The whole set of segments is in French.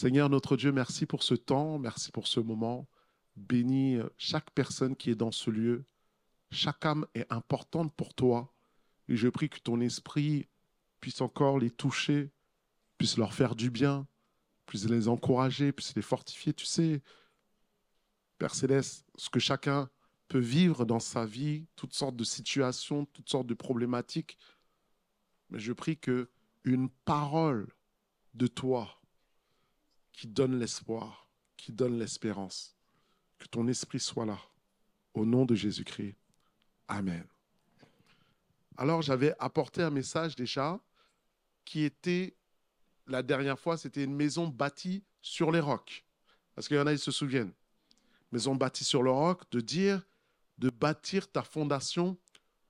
Seigneur notre Dieu, merci pour ce temps, merci pour ce moment. Bénis chaque personne qui est dans ce lieu. Chaque âme est importante pour toi. Et je prie que ton esprit puisse encore les toucher, puisse leur faire du bien, puisse les encourager, puisse les fortifier. Tu sais, Père Céleste, ce que chacun peut vivre dans sa vie, toutes sortes de situations, toutes sortes de problématiques. Mais je prie que une parole de toi qui donne l'espoir, qui donne l'espérance, que ton esprit soit là, au nom de Jésus-Christ. Amen. Alors j'avais apporté un message déjà qui était, la dernière fois, c'était une maison bâtie sur les rocs. Parce qu'il y en a, ils se souviennent. Maison bâtie sur le roc, de dire, de bâtir ta fondation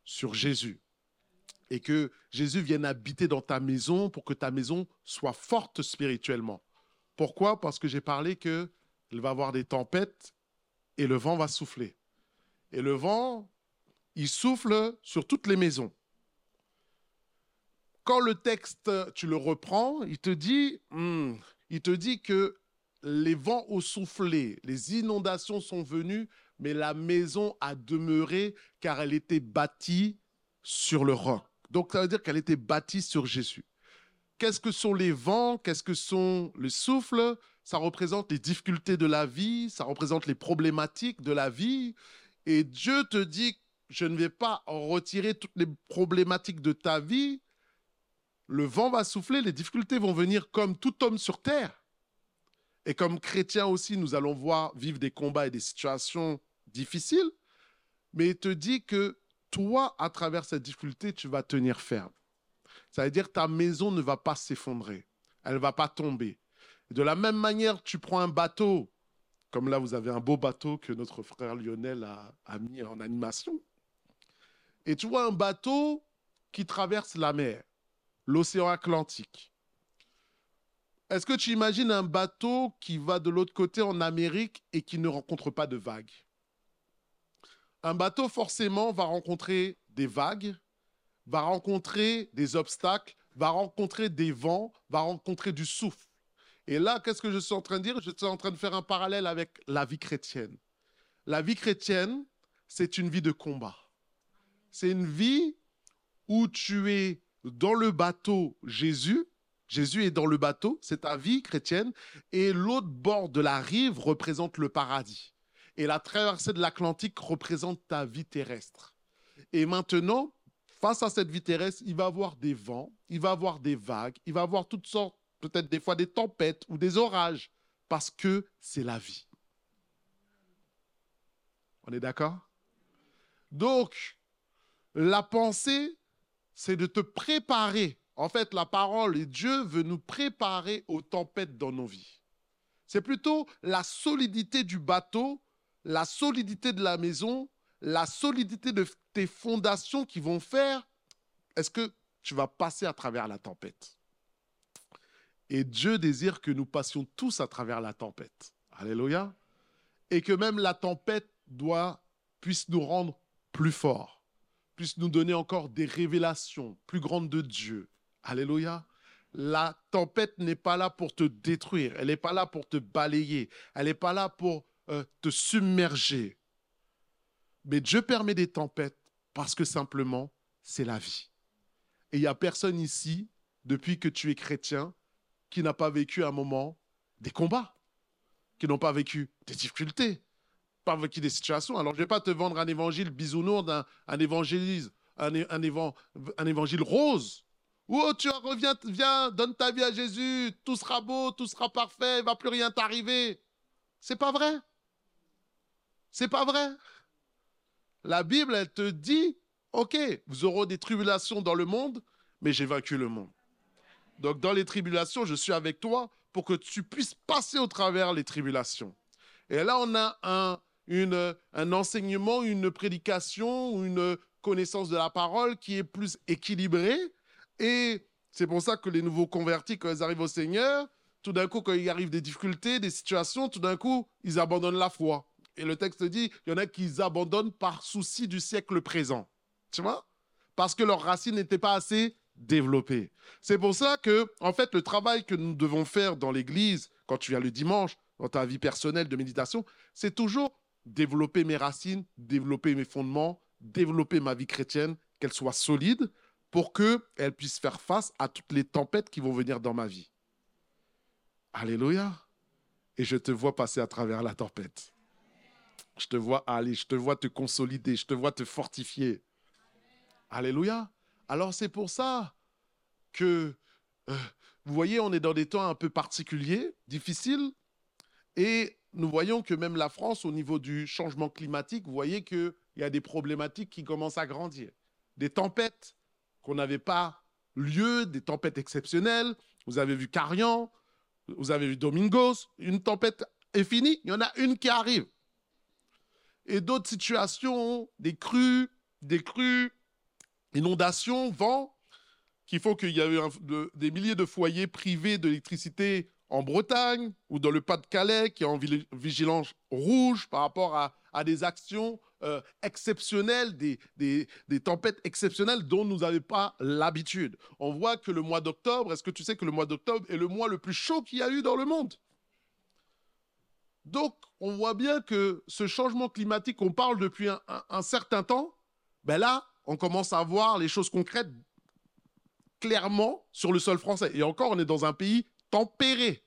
sur Jésus. Et que Jésus vienne habiter dans ta maison pour que ta maison soit forte spirituellement. Pourquoi? Parce que j'ai parlé qu'il va y avoir des tempêtes et le vent va souffler. Et le vent, il souffle sur toutes les maisons quand le texte, tu le reprends, il te dit, hmm, il te dit que les vents ont soufflé, les inondations sont venues, mais la maison a demeuré car elle était bâtie sur le roc. Donc ça veut dire qu'elle était bâtie sur Jésus. Qu'est-ce que sont les vents? Qu'est-ce que sont les souffles? Ça représente les difficultés de la vie, ça représente les problématiques de la vie. Et Dieu te dit, je ne vais pas retirer toutes les problématiques de ta vie, le vent va souffler, les difficultés vont venir comme tout homme sur terre. Et comme chrétien aussi, nous allons voir vivre des combats et des situations difficiles. Mais il te dit que toi, à travers cette difficulté, tu vas tenir ferme. Ça veut dire que ta maison ne va pas s'effondrer. Elle ne va pas tomber. de la même manière, tu prends un bateau, comme là, vous avez un beau bateau que notre frère Lionel a, a mis en animation. Et tu vois un bateau qui traverse la mer l'océan Atlantique. Est-ce que tu imagines un bateau qui va de l'autre côté en Amérique et qui ne rencontre pas de vagues? Un bateau forcément va rencontrer des vagues, va rencontrer des obstacles, va rencontrer des vents, va rencontrer du souffle. Et là, qu'est-ce que je suis en train de dire? Je suis en train de faire un parallèle avec la vie chrétienne. La vie chrétienne, c'est une vie de combat. C'est une vie où tu es dans le bateau Jésus, Jésus est dans le bateau, c'est ta vie chrétienne, et l'autre bord de la rive représente le paradis. Et la traversée de l'Atlantique représente ta vie terrestre. Et maintenant, face à cette vie terrestre, il va avoir des vents, il va avoir des vagues, il va avoir toutes sortes, peut-être des fois des tempêtes ou des orages, parce que c'est la vie. On est d'accord? Donc, la pensée c'est de te préparer. En fait, la parole et Dieu veut nous préparer aux tempêtes dans nos vies. C'est plutôt la solidité du bateau, la solidité de la maison, la solidité de tes fondations qui vont faire est-ce que tu vas passer à travers la tempête? Et Dieu désire que nous passions tous à travers la tempête. Alléluia. Et que même la tempête doit, puisse nous rendre plus forts puisse nous donner encore des révélations plus grandes de Dieu. Alléluia. La tempête n'est pas là pour te détruire, elle n'est pas là pour te balayer, elle n'est pas là pour euh, te submerger. Mais Dieu permet des tempêtes parce que simplement, c'est la vie. Et il n'y a personne ici, depuis que tu es chrétien, qui n'a pas vécu un moment des combats, qui n'ont pas vécu des difficultés, pas vécu des situations. Alors, je ne vais pas te vendre un évangile bisounours, un, évangile, un, évangile rose. Oh, tu reviens, viens, donne ta vie à Jésus, tout sera beau, tout sera parfait, il va plus rien t'arriver. C'est pas vrai. C'est pas vrai. La Bible, elle te dit, ok, vous aurez des tribulations dans le monde, mais j'ai vaincu le monde. Donc dans les tribulations, je suis avec toi pour que tu puisses passer au travers les tribulations. Et là, on a un, un enseignement, une prédication, une connaissance de la parole qui est plus équilibrée. Et c'est pour ça que les nouveaux convertis, quand ils arrivent au Seigneur, tout d'un coup, quand il arrive des difficultés, des situations, tout d'un coup, ils abandonnent la foi. Et le texte dit, il y en a qui abandonnent par souci du siècle présent. Tu vois? Parce que leurs racines n'étaient pas assez développées. C'est pour ça que, en fait, le travail que nous devons faire dans l'Église, quand tu viens le dimanche, dans ta vie personnelle de méditation, c'est toujours développer mes racines, développer mes fondements, développer ma vie chrétienne, qu'elle soit solide pour qu'elle puisse faire face à toutes les tempêtes qui vont venir dans ma vie. Alléluia. Et je te vois passer à travers la tempête. Je te vois aller, je te vois te consolider, je te vois te fortifier. Alléluia. Alors c'est pour ça que, euh, vous voyez, on est dans des temps un peu particuliers, difficiles, et nous voyons que même la France, au niveau du changement climatique, vous voyez qu'il y a des problématiques qui commencent à grandir. Des tempêtes qu'on n'avait pas lieu, des tempêtes exceptionnelles. Vous avez vu Carian, vous avez vu Domingos, une tempête est finie, il y en a une qui arrive. Et d'autres situations, des crues, des crues, inondations, vent, qui font qu'il y a eu des milliers de foyers privés d'électricité en Bretagne ou dans le Pas-de-Calais qui est en vigilance rouge par rapport à, des actions euh, exceptionnelles, des, des, tempêtes exceptionnelles dont nous n'avons pas l'habitude. On voit que le mois d'octobre, est-ce que tu sais que le mois d'octobre est le mois le plus chaud qu'il y a eu dans le monde? Donc, on voit bien que ce changement climatique, on parle depuis un, certain temps, ben là, on commence à voir les choses concrètes clairement sur le sol français. Et encore, on est dans un pays tempéré.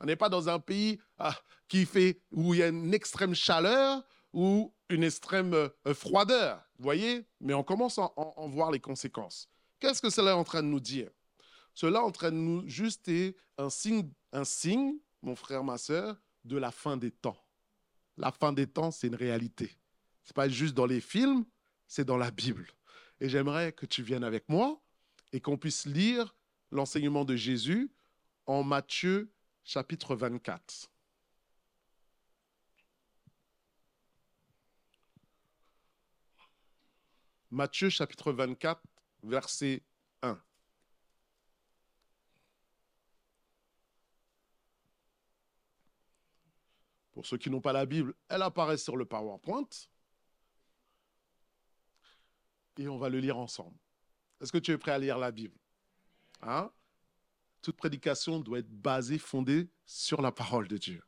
On n'est pas dans un pays ah, qui fait où il y a une extrême chaleur ou une extrême euh, froideur, vous voyez? Mais on commence à en, voir les conséquences. Qu'est-ce que cela est en train de nous dire? Cela est nous juste un signe, un signe, mon frère, ma soeur, de la fin des temps. La fin des temps, c'est une réalité. Ce n'est pas juste dans les films, c'est dans la Bible. Et j'aimerais que tu viennes avec moi et qu'on puisse lire l'enseignement de Jésus en Matthieu chapitre 24. Matthieu chapitre 24, verset 1. Pour ceux qui n'ont pas la Bible, elle apparaît sur le PowerPoint. Et on va le lire ensemble. Est-ce que tu es prêt à lire la Bible? Hein? toute prédication doit être basée, fondée sur la parole de Dieu.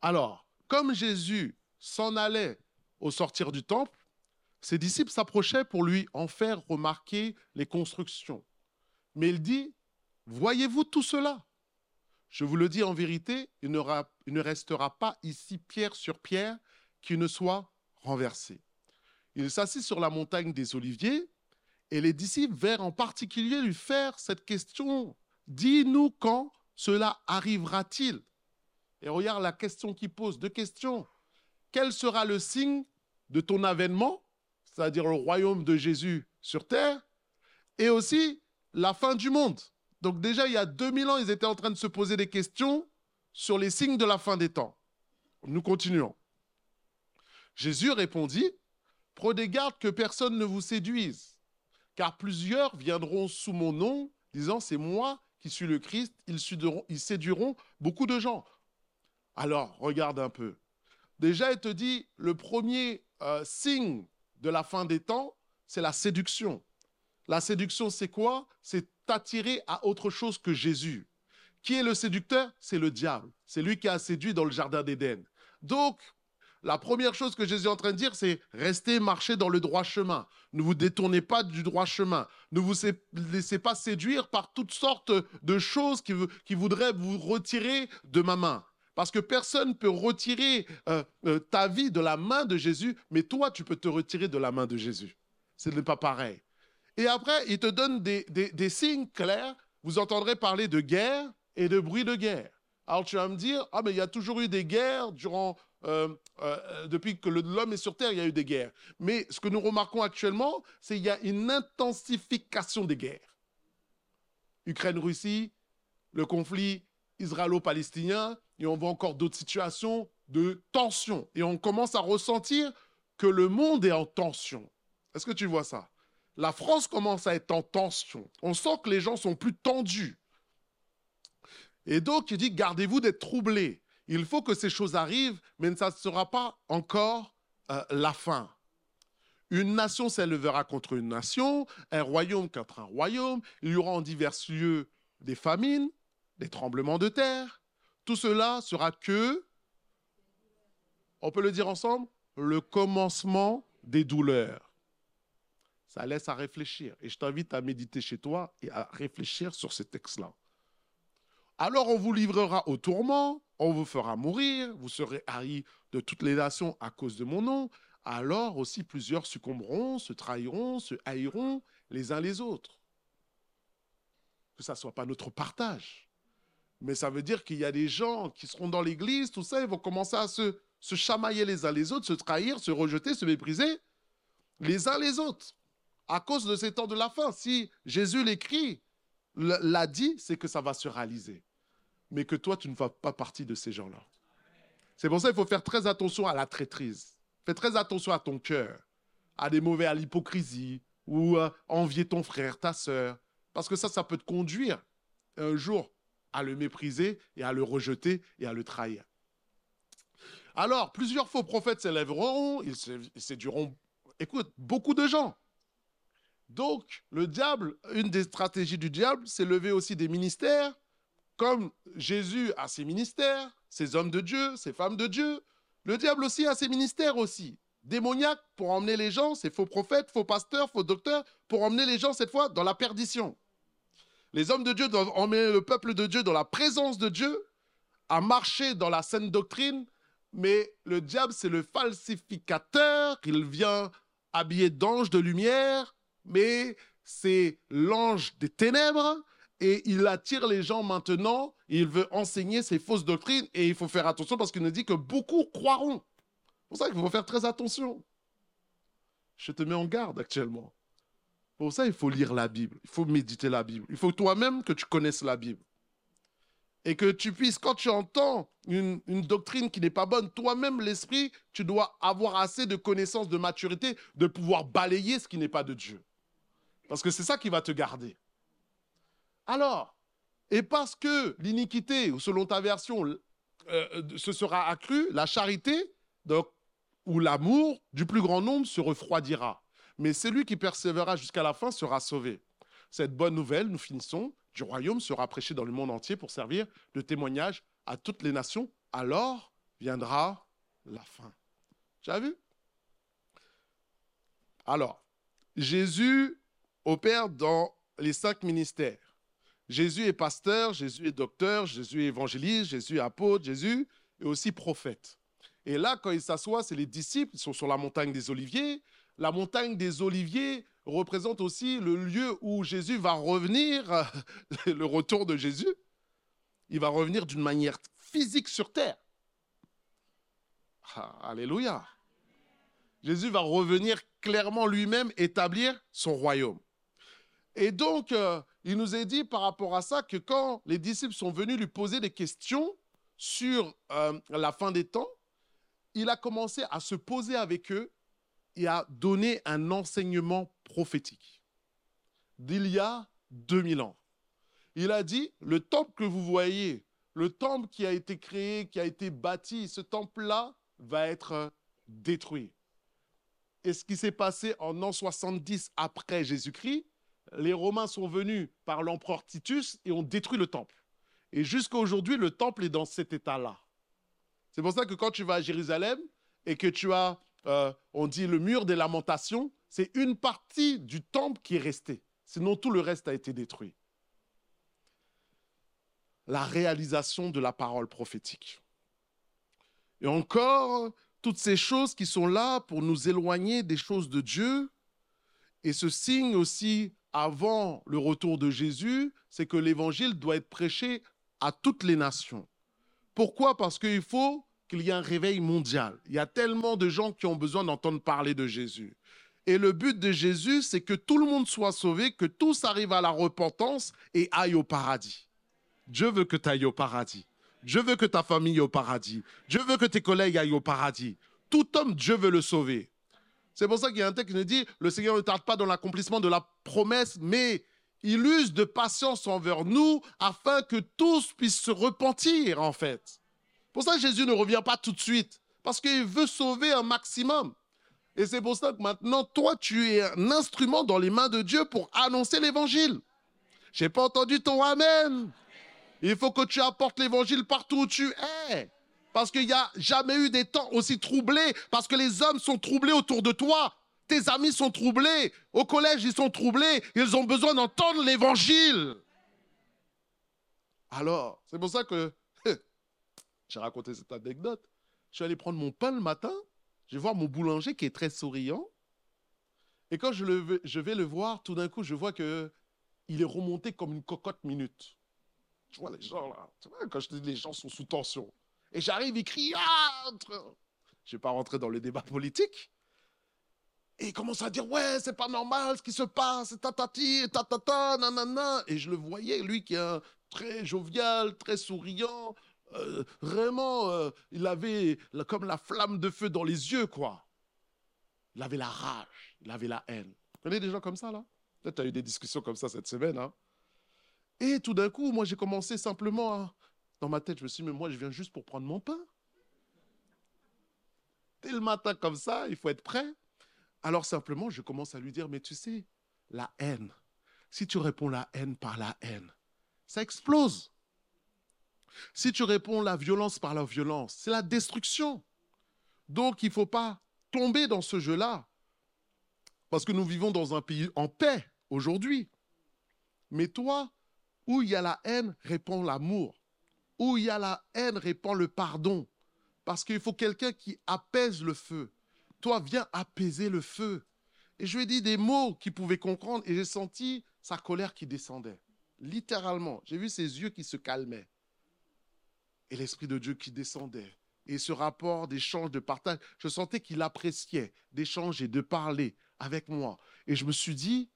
Alors, comme Jésus s'en allait au sortir du temple, ses disciples s'approchaient pour lui en faire remarquer les constructions. Mais il dit, voyez-vous tout cela? Je vous le dis en vérité, il, il ne restera pas ici pierre sur pierre qui ne soit renversé. Il s'assit sur la montagne des Oliviers et les disciples vinrent en particulier lui faire cette question. Dis-nous quand cela arrivera-t-il? Et regarde la question qu'il pose, deux questions. Quel sera le signe de ton avènement, c'est-à-dire le royaume de Jésus sur terre, et aussi la fin du monde? Donc déjà, il y a 2000 ans, ils étaient en train de se poser des questions sur les signes de la fin des temps. Nous continuons. Jésus répondit, Prenez garde que personne ne vous séduise car plusieurs viendront sous mon nom, disant, c'est moi qui suis le Christ, ils séduiront, beaucoup de gens. Alors, regarde un peu. Déjà, il te dit, le premier euh, signe de la fin des temps, c'est la séduction. La séduction, c'est quoi? C'est t'attirer à autre chose que Jésus. Qui est le séducteur? C'est le diable. C'est lui qui a séduit dans le Jardin d'Éden. Donc, la première chose que Jésus est en train de dire, c'est restez, marcher dans le droit chemin. Ne vous détournez pas du droit chemin. Ne vous laissez pas séduire par toutes sortes de choses qui, qui voudraient vous retirer de ma main. Parce que personne ne peut retirer euh, euh, ta vie de la main de Jésus, mais toi, tu peux te retirer de la main de Jésus. Ce n'est pas pareil. Et après, il te donne des, des signes clairs. Vous entendrez parler de guerre et de bruit de guerre. Alors tu vas me dire, ah mais il y a toujours eu des guerres durant euh, euh, depuis que l'homme est sur Terre, il y a eu des guerres. Mais ce que nous remarquons actuellement, c'est qu'il y a une intensification des guerres. Ukraine-Russie, le conflit israélo-palestinien, et on voit encore d'autres situations de tension. Et on commence à ressentir que le monde est en tension. Est-ce que tu vois ça? La France commence à être en tension. On sent que les gens sont plus tendus. Et donc, il dit, gardez-vous d'être troublés. Il faut que ces choses arrivent, mais ça ne sera pas encore euh, la fin. Une nation s'élèvera contre une nation, un royaume contre un royaume. Il y aura en divers lieux des famines, des tremblements de terre. Tout cela sera que, on peut le dire ensemble, le commencement des douleurs. Ça laisse à réfléchir. Et je t'invite à méditer chez toi et à réfléchir sur ces textes-là. Alors on vous livrera au tourment, on vous fera mourir, vous serez haïs de toutes les nations à cause de mon nom. Alors aussi plusieurs succomberont, se trahiront, se haïront les uns les autres. Que ça ne soit pas notre partage. Mais ça veut dire qu'il y a des gens qui seront dans l'église, tout ça, ils vont commencer à se, se chamailler les uns les autres, se trahir, se rejeter, se mépriser les uns les autres. À cause de ces temps de la fin. Si Jésus l'écrit, l'a dit, c'est que ça va se réaliser mais que toi, tu ne fais pas partie de ces gens-là. C'est pour ça qu'il faut faire très attention à la traîtrise. Fais très attention à ton cœur, à des mauvais, à l'hypocrisie, ou à envier ton frère, ta sœur, parce que ça, ça peut te conduire un jour à le mépriser et à le rejeter et à le trahir. Alors, plusieurs faux prophètes s'élèveront, ils séduiront, écoute, beaucoup de gens. Donc, le diable, une des stratégies du diable, c'est lever aussi des ministères comme Jésus a ses ministères, ses hommes de Dieu, ses femmes de Dieu, le diable aussi a ses ministères aussi. Démoniaques pour emmener les gens, ces faux prophètes, faux pasteurs, faux docteurs, pour emmener les gens cette fois dans la perdition. Les hommes de Dieu doivent emmener le peuple de Dieu dans la présence de Dieu, à marcher dans la saine doctrine, mais le diable, c'est le falsificateur, il vient habillé d'ange de lumière, mais c'est l'ange des ténèbres, et il attire les gens maintenant, il veut enseigner ses fausses doctrines et il faut faire attention parce qu'il nous dit que beaucoup croiront. C'est pour ça qu'il faut faire très attention. Je te mets en garde actuellement. Pour ça, il faut lire la Bible, il faut méditer la Bible. Il faut toi-même que tu connaisses la Bible. Et que tu puisses, quand tu entends une, une doctrine qui n'est pas bonne, toi-même, l'esprit, tu dois avoir assez de connaissances, de maturité, de pouvoir balayer ce qui n'est pas de Dieu. Parce que c'est ça qui va te garder. Alors, et parce que l'iniquité, ou selon ta version, euh, euh, se sera accrue, la charité, ou l'amour du plus grand nombre se refroidira. Mais celui qui persévérera jusqu'à la fin sera sauvé. Cette bonne nouvelle, nous finissons, du royaume sera prêchée dans le monde entier pour servir de témoignage à toutes les nations. Alors viendra la fin. Tu as vu? Alors, Jésus opère dans les cinq ministères. Jésus est pasteur, Jésus est docteur, Jésus est évangéliste, Jésus est apôtre, Jésus est aussi prophète. Et là, quand il s'assoit, c'est les disciples, ils sont sur la montagne des Oliviers. La montagne des Oliviers représente aussi le lieu où Jésus va revenir, le retour de Jésus. Il va revenir d'une manière physique sur terre. Ah, alléluia. Jésus va revenir clairement lui-même établir son royaume. Et donc, euh, il nous est dit par rapport à ça que quand les disciples sont venus lui poser des questions sur euh, la fin des temps, il a commencé à se poser avec eux et à donner un enseignement prophétique d'il y a 2000 ans. Il a dit, le temple que vous voyez, le temple qui a été créé, qui a été bâti, ce temple-là va être détruit. Et ce qui s'est passé en an 70 après Jésus-Christ, les Romains sont venus par l'empereur Titus et ont détruit le temple. Et jusqu'à aujourd'hui, le temple est dans cet état-là. C'est pour ça que quand tu vas à Jérusalem et que tu as, euh, on dit, le mur des lamentations, c'est une partie du temple qui est restée. Sinon, tout le reste a été détruit. La réalisation de la parole prophétique. Et encore, toutes ces choses qui sont là pour nous éloigner des choses de Dieu. Et ce signe aussi avant le retour de Jésus, c'est que l'évangile doit être prêché à toutes les nations. Pourquoi? Parce qu'il faut qu'il y ait un réveil mondial. Il y a tellement de gens qui ont besoin d'entendre parler de Jésus. Et le but de Jésus, c'est que tout le monde soit sauvé, que tous arrivent à la repentance et aillent au paradis. Dieu veut que tu ailles au paradis. Dieu veut que ta famille aille au paradis. Dieu veut que tes collègues aillent au paradis. Tout homme, Dieu veut le sauver. C'est pour ça qu'il y a un texte qui nous dit, le Seigneur ne tarde pas dans l'accomplissement de la promesse, mais il use de patience envers nous afin que tous puissent se repentir, en fait. Pour ça, Jésus ne revient pas tout de suite, parce qu'il veut sauver un maximum. Et c'est pour ça que maintenant, toi, tu es un instrument dans les mains de Dieu pour annoncer l'évangile. J'ai pas entendu ton Amen. Il faut que tu apportes l'évangile partout où tu es. Parce qu'il n'y a jamais eu des temps aussi troublés, parce que les hommes sont troublés autour de toi. Tes amis sont troublés. Au collège, ils sont troublés. Ils ont besoin d'entendre l'évangile. Alors, c'est pour ça que j'ai raconté cette anecdote. Je suis allé prendre mon pain le matin. Je vais voir mon boulanger qui est très souriant. Et quand je, vais le voir, tout d'un coup, je vois que il est remonté comme une cocotte minute. Tu vois les gens là. Tu vois, quand je dis les gens sont sous tension. Et j'arrive, il crie entre. Je ne vais pas rentrer dans le débat politique. Et il commence à dire ouais, c'est pas normal ce qui se passe, tatati, tatata, nanana. Et je le voyais, lui qui est très jovial, très souriant, euh, vraiment, euh, il avait comme la flamme de feu dans les yeux, quoi. Il avait la rage, il avait la haine. Vous connaissez des gens comme ça, là? Peut-être tu as eu des discussions comme ça cette semaine. Hein? Et tout d'un coup, moi, j'ai commencé simplement à... Dans ma tête, je me suis dit, mais moi, je viens juste pour prendre mon pain. Dès le matin comme ça, il faut être prêt. Alors simplement, je commence à lui dire, mais tu sais, la haine, si tu réponds la haine par la haine, ça explose. Si tu réponds la violence par la violence, c'est la destruction. Donc il ne faut pas tomber dans ce jeu-là. Parce que nous vivons dans un pays en paix aujourd'hui. Mais toi, où il y a la haine, réponds l'amour. Où il y a la haine, réponds le pardon. Parce qu'il faut quelqu'un qui apaise le feu. Toi, viens apaiser le feu. Et je lui ai dit des mots qu'il pouvait comprendre et j'ai senti sa colère qui descendait. Littéralement, j'ai vu ses yeux qui se calmaient et l'Esprit de Dieu qui descendait. Et ce rapport d'échange, de partage, je sentais qu'il appréciait d'échanger, de parler avec moi. Et je me suis dit,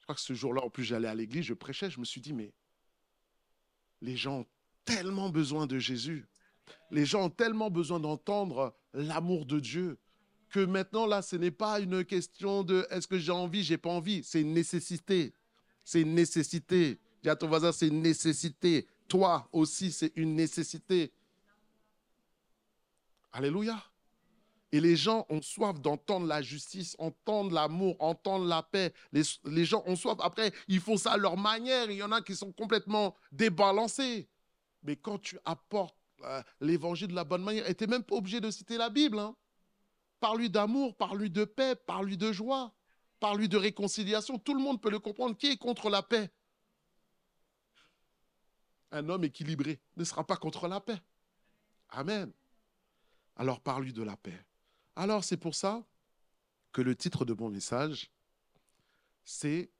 je crois que ce jour-là, en plus, j'allais à l'église, je prêchais, je me suis dit, mais les gens tellement besoin de Jésus. Les gens ont tellement besoin d'entendre l'amour de Dieu que maintenant, là, ce n'est pas une question de est-ce que j'ai envie, j'ai pas envie. C'est une nécessité. C'est une nécessité. Dis à ton voisin, c'est une nécessité toi aussi, c'est une nécessité. Alléluia. Et les gens ont soif d'entendre la justice, entendre l'amour, entendre la paix. Les, gens ont soif. Après, ils font ça à leur manière. Il y en a qui sont complètement débalancés. Mais quand tu apportes euh, l'évangile de la bonne manière, et tu n'es même pas obligé de citer la Bible. Hein. Parle-lui d'amour, parle-lui de paix, parle-lui de joie, parle-lui de réconciliation. Tout le monde peut le comprendre. Qui est contre la paix? Un homme équilibré ne sera pas contre la paix. Amen. Alors parle-lui de la paix. Alors c'est pour ça que le titre de mon message, c'est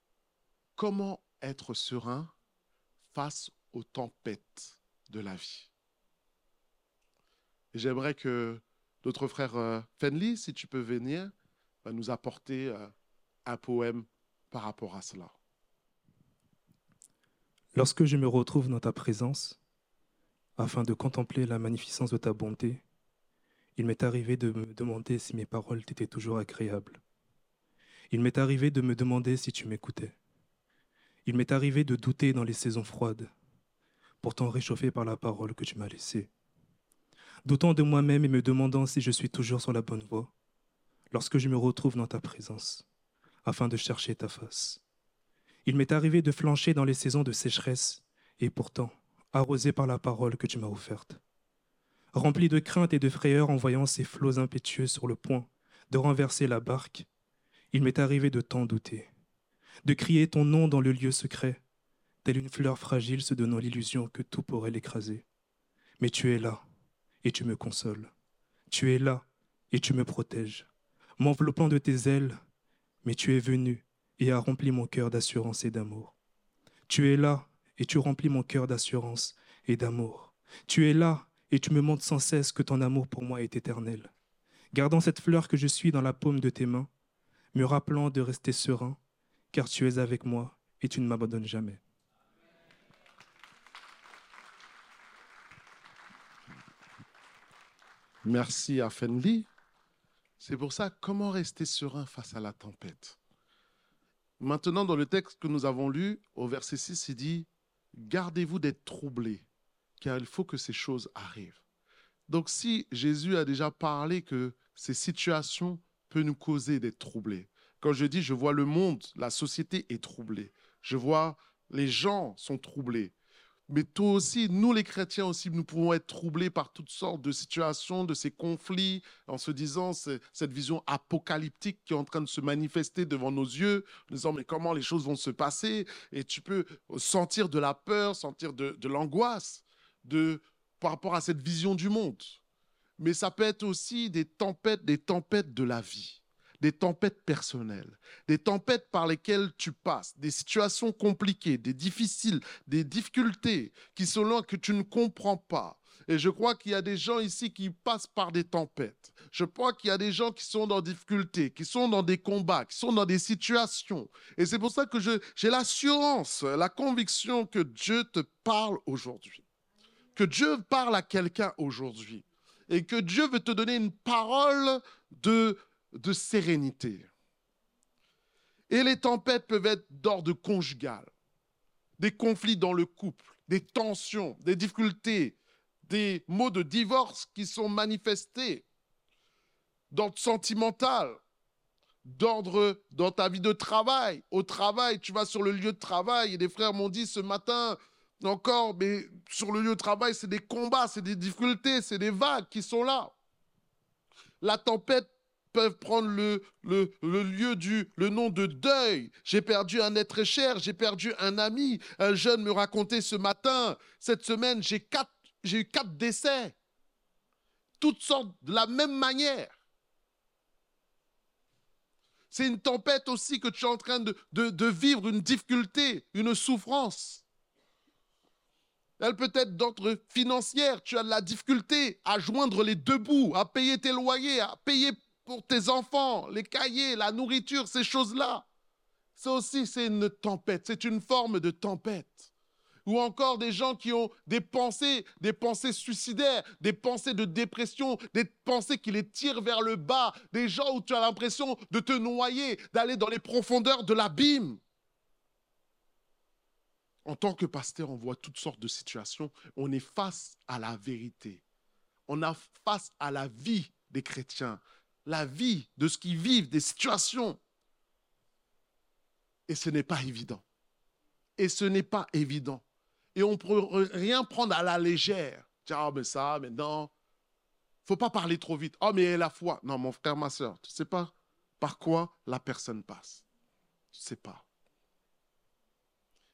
Comment être serein face aux tempêtes de la vie. J'aimerais que notre frère euh, Fenley, si tu peux venir, va nous apporter euh, un poème par rapport à cela. Lorsque je me retrouve dans ta présence, afin de contempler la magnificence de ta bonté, il m'est arrivé de me demander si mes paroles t'étaient toujours agréables. Il m'est arrivé de me demander si tu m'écoutais. Il m'est arrivé de douter dans les saisons froides, pourtant réchauffé par la parole que tu m'as laissée. Doutant de moi-même et me demandant si je suis toujours sur la bonne voie, lorsque je me retrouve dans ta présence, afin de chercher ta face. Il m'est arrivé de flancher dans les saisons de sécheresse, et pourtant, arrosé par la parole que tu m'as offerte. Rempli de crainte et de frayeur en voyant ces flots impétueux sur le point de renverser la barque, il m'est arrivé de t'en douter, de crier ton nom dans le lieu secret, une fleur fragile se donnant l'illusion que tout pourrait l'écraser. Mais tu es là, et tu me consoles. Tu es là, et tu me protèges, m'enveloppant de tes ailes, mais tu es venu et a rempli mon cœur d'assurance et d'amour. Tu es là et tu remplis mon cœur d'assurance et d'amour. Tu es là et tu me montres sans cesse que ton amour pour moi est éternel. Gardant cette fleur que je suis dans la paume de tes mains, me rappelant de rester serein, car tu es avec moi et tu ne m'abandonnes jamais. Merci à Fenley. C'est pour ça, comment rester serein face à la tempête? Maintenant, dans le texte que nous avons lu, au verset 6, il dit, Gardez-vous d'être troublés, car il faut que ces choses arrivent. Donc si Jésus a déjà parlé que ces situations peuvent nous causer d'être troublés, quand je dis je vois le monde, la société est troublée, je vois les gens sont troublés, Mais toi aussi, nous les chrétiens aussi, nous pouvons être troublés par toutes sortes de situations, de ces conflits, en se disant cette vision apocalyptique qui est en train de se manifester devant nos yeux, en disant mais comment les choses vont se passer? Et tu peux sentir de la peur, sentir de, de l'angoisse de par rapport à cette vision du monde. Mais ça peut être aussi des tempêtes, des tempêtes de la vie des tempêtes personnelles, des tempêtes par lesquelles tu passes, des situations compliquées, des difficiles, des difficultés qui sont là que tu ne comprends pas. Et je crois qu'il y a des gens ici qui passent par des tempêtes. Je crois qu'il y a des gens qui sont dans des difficultés, qui sont dans des combats, qui sont dans des situations. Et c'est pour ça que j'ai l'assurance, la conviction que Dieu te parle aujourd'hui. Que Dieu parle à quelqu'un aujourd'hui. Et que Dieu veut te donner une parole de de sérénité. Et les tempêtes peuvent être d'ordre conjugal, des conflits dans le couple, des tensions, des difficultés, des mots de divorce qui sont manifestés, d'ordre sentimental, d'ordre dans ta vie de travail. Au travail, tu vas sur le lieu de travail et des frères m'ont dit ce matin encore, mais sur le lieu de travail, c'est des combats, c'est des difficultés, c'est des vagues qui sont là. La tempête peuvent prendre le, le, lieu du le nom de deuil. J'ai perdu un être cher, j'ai perdu un ami. Un jeune me racontait ce matin, cette semaine, j'ai j'ai eu quatre décès. Toutes sortes de la même manière. C'est une tempête aussi que tu es en train de, de vivre, une difficulté, une souffrance. Elle peut être d'ordre financier. Tu as de la difficulté à joindre les deux bouts, à payer tes loyers, à payer pour tes enfants, les cahiers, la nourriture, ces choses-là. Ça aussi, c'est une tempête, c'est une forme de tempête. Ou encore des gens qui ont des pensées, des pensées suicidaires, des pensées de dépression, des pensées qui les tirent vers le bas, des gens où tu as l'impression de te noyer, d'aller dans les profondeurs de l'abîme. En tant que pasteur, on voit toutes sortes de situations. On est face à la vérité. On est face à la vie des chrétiens la vie, de ce qu'ils vivent, des situations. Et ce n'est pas évident. Et ce n'est pas évident. Et on ne peut rien prendre à la légère. Tiens, oh, mais ça, mais non. faut pas parler trop vite. Oh, mais la foi. Non, mon frère, ma soeur, tu ne sais pas par quoi la personne passe. Tu ne sais pas.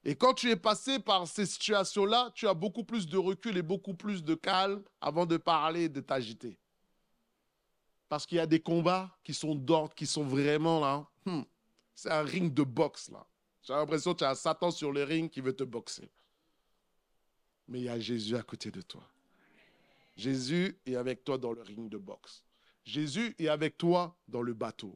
Et quand tu es passé par ces situations-là, tu as beaucoup plus de recul et beaucoup plus de calme avant de parler et de t'agiter. Parce qu'il y a des combats qui sont d'ordre, qui sont vraiment là. Hmm, c'est un ring de boxe là. J'ai l'impression que tu as Satan sur le ring qui veut te boxer. Mais il y a Jésus à côté de toi. Jésus est avec toi dans le ring de boxe. Jésus est avec toi dans le bateau.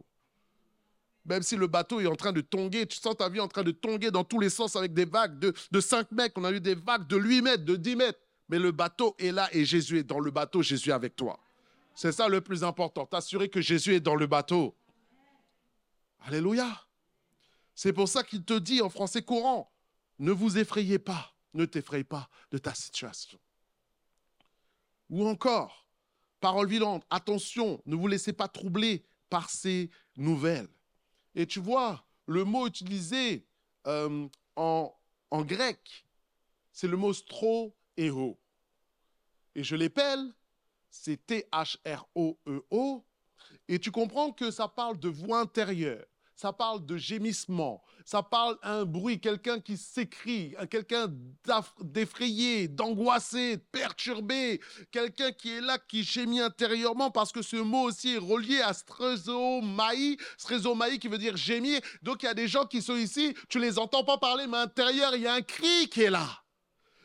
Même si le bateau est en train de tonguer, tu sens ta vie en train de tonguer dans tous les sens avec des vagues de, de 5 mètres. On a eu des vagues de 8 mètres, de 10 mètres. Mais le bateau est là et Jésus est dans le bateau. Jésus est avec toi. C'est ça le plus important, t'assurer que Jésus est dans le bateau. Alléluia. C'est pour ça qu'il te dit en français courant, ne vous effrayez pas, ne t'effraie pas de ta situation. Ou encore, parole vivante, attention, ne vous laissez pas troubler par ces nouvelles. Et tu vois, le mot utilisé euh, en, grec, c'est le mot stro et je l'épelle c'est T-H-R-O-E-O. Et tu comprends que ça parle de voix intérieure, ça parle de gémissement, ça parle d'un bruit, quelqu'un qui s'écrit, quelqu'un d'effrayé, d'angoissé, perturbé, quelqu'un qui est là, qui gémit intérieurement parce que ce mot aussi est relié à strezomai, strezomai qui veut dire gémir. Donc il y a des gens qui sont ici, tu les entends pas parler, mais à l'intérieur, il y a un cri qui est là.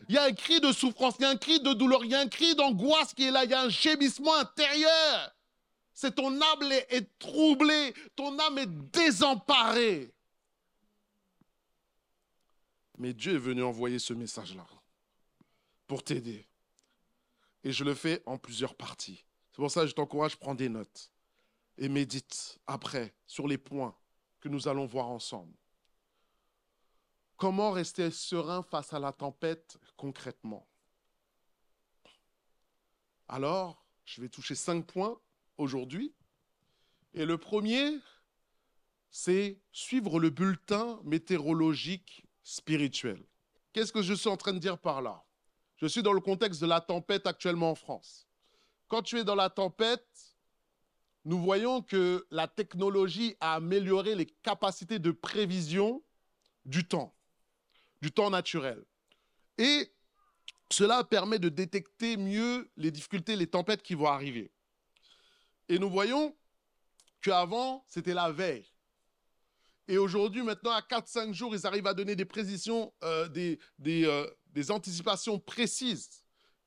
Il y a un cri de souffrance, il y a un cri de douleur, il y a un cri d'angoisse qui est là, il y a un gémissement intérieur. C'est ton âme est troublée, ton âme est désemparée. Mais Dieu est venu envoyer ce message-là pour t'aider. Et je le fais en plusieurs parties. C'est pour ça que je t'encourage, prends des notes et médite après sur les points que nous allons voir ensemble. Comment rester serein face à la tempête concrètement? Alors, je vais toucher cinq points aujourd'hui. Et le premier, c'est suivre le bulletin météorologique spirituel. Qu'est-ce que je suis en train de dire par là? Je suis dans le contexte de la tempête actuellement en France. Quand tu es dans la tempête, nous voyons que la technologie a amélioré les capacités de prévision du temps, du temps naturel. Et cela permet de détecter mieux les difficultés, les tempêtes qui vont arriver. Et nous voyons qu'avant, c'était la veille. Et aujourd'hui, maintenant, à 4-5 jours, ils arrivent à donner des précisions, euh, des, euh, des, anticipations précises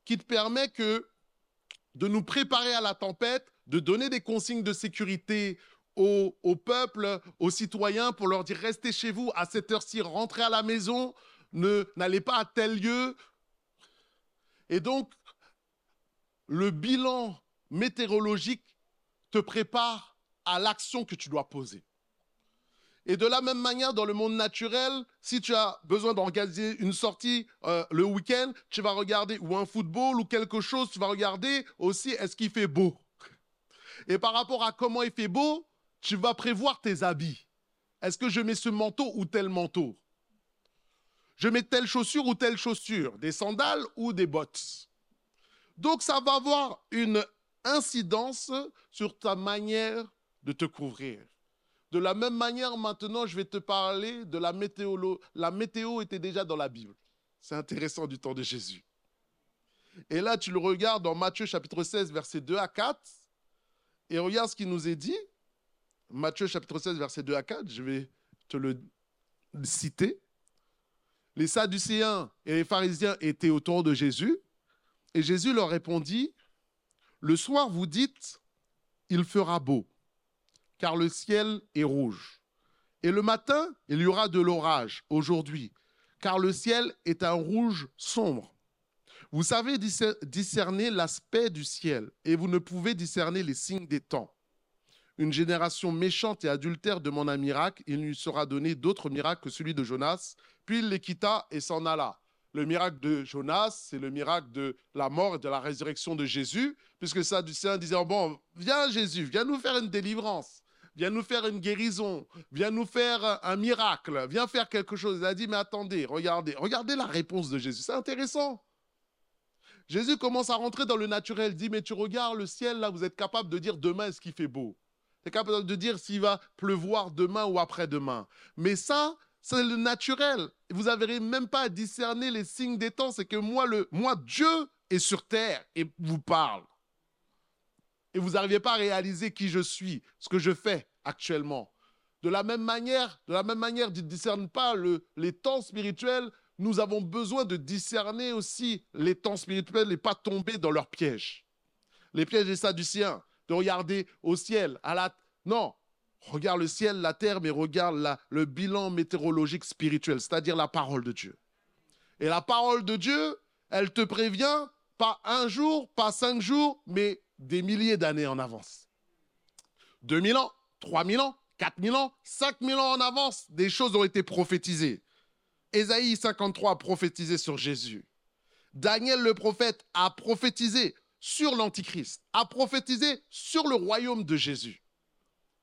qui te permettent que de nous préparer à la tempête, de donner des consignes de sécurité au, peuple, aux citoyens, pour leur dire restez chez vous à cette heure-ci, rentrez à la maison, ne n'allez pas à tel lieu. Et donc, le bilan météorologique te prépare à l'action que tu dois poser. Et de la même manière, dans le monde naturel, si tu as besoin d'organiser une sortie euh, le week-end, tu vas regarder, ou un football ou quelque chose, tu vas regarder aussi est-ce qu'il fait beau? Et par rapport à comment il fait beau, tu vas prévoir tes habits. Est-ce que je mets ce manteau ou tel manteau? Je mets telle chaussure ou telle chaussure, des sandales ou des bottes? Donc ça va avoir une incidence sur ta manière de te couvrir. De la même manière, maintenant, je vais te parler de la météo. La météo était déjà dans la Bible. C'est intéressant du temps de Jésus. Et là, tu le regardes dans Matthieu chapitre 16, versets 2 à 4. Et regarde ce qui nous est dit. Matthieu chapitre 16, versets 2 à 4. Je vais te le citer. Les Sadducéens et les pharisiens étaient autour de Jésus. Et Jésus leur répondit, Le soir, vous dites, il fera beau car le ciel est rouge. Et le matin, il y aura de l'orage aujourd'hui, car le ciel est un rouge sombre. Vous savez discerner l'aspect du ciel, et vous ne pouvez discerner les signes des temps. Une génération méchante et adultère demande un miracle, il lui sera donné d'autres miracles que celui de Jonas. Puis il les quitta et s'en alla. Le miracle de Jonas, c'est le miracle de la mort et de la résurrection de Jésus, puisque ça, du Saint disait, bon, viens Jésus, viens nous faire une délivrance viens nous faire une guérison, viens nous faire un miracle, viens faire quelque chose. Il a dit, mais attendez, regardez, regardez la réponse de Jésus. C'est intéressant. Jésus commence à rentrer dans le naturel, dit, mais tu regardes le ciel, là, vous êtes capable de dire demain est-ce qu'il fait beau? Tu es capable de dire s'il va pleuvoir demain ou après-demain. Mais ça, c'est le naturel. Vous n'avez même pas à discerner les signes des temps. C'est que moi, le, moi, Dieu est sur terre et vous parle et vous n'arrivez pas à réaliser qui je suis, ce que je fais actuellement. De la même manière, de la même manière, ne discerne pas le, les temps spirituels. Nous avons besoin de discerner aussi les temps spirituels et pas tomber dans leurs pièges. Les pièges des Sadduciens, de regarder au ciel, à la... Non, regarde le ciel, la terre, mais regarde le bilan météorologique spirituel, c'est-à-dire la parole de Dieu. Et la parole de Dieu, elle te prévient, pas un jour, pas cinq jours, mais des milliers d'années en avance. 2000 ans, 3000 ans, 4000 ans, 5000 ans en avance, des choses ont été prophétisées. Ésaïe 53 a prophétisé sur Jésus. Daniel le prophète a prophétisé sur l'Antichrist, a prophétisé sur le royaume de Jésus.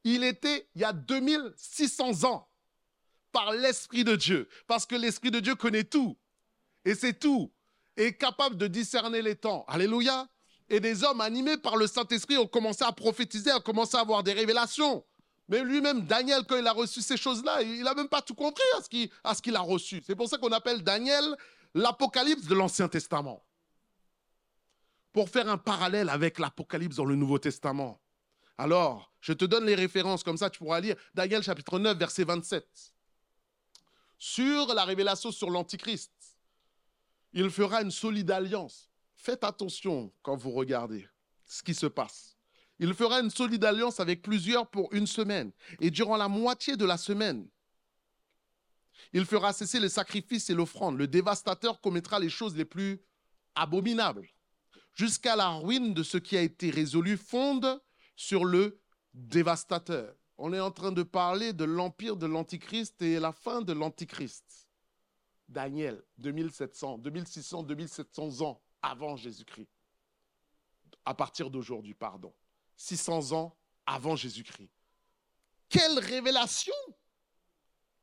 Il était il y a 2600 ans par l'Esprit de Dieu, parce que l'Esprit de Dieu connaît tout, et c'est tout, est capable de discerner les temps. Alléluia et des hommes animés par le Saint-Esprit ont commencé à prophétiser, ont commencé à avoir des révélations. Mais lui-même, Daniel, quand il a reçu ces choses-là, il n'a même pas tout compris à ce qu'il a reçu. C'est pour ça qu'on appelle Daniel l'Apocalypse de l'Ancien Testament. Pour faire un parallèle avec l'Apocalypse dans le Nouveau Testament. Alors, je te donne les références, comme ça tu pourras lire Daniel chapitre 9, verset 27. Sur la révélation sur l'Antichrist, il fera une solide alliance Faites attention quand vous regardez ce qui se passe. Il fera une solide alliance avec plusieurs pour une semaine. Et durant la moitié de la semaine, il fera cesser les sacrifices et l'offrande. Le dévastateur commettra les choses les plus abominables. Jusqu'à la ruine de ce qui a été résolu fonde sur le dévastateur. On est en train de parler de l'empire de l'Antichrist et la fin de l'Antichrist. Daniel, 2700, 2600, 2700 ans avant Jésus-Christ. À partir d'aujourd'hui, pardon. 600 ans avant Jésus-Christ. Quelle révélation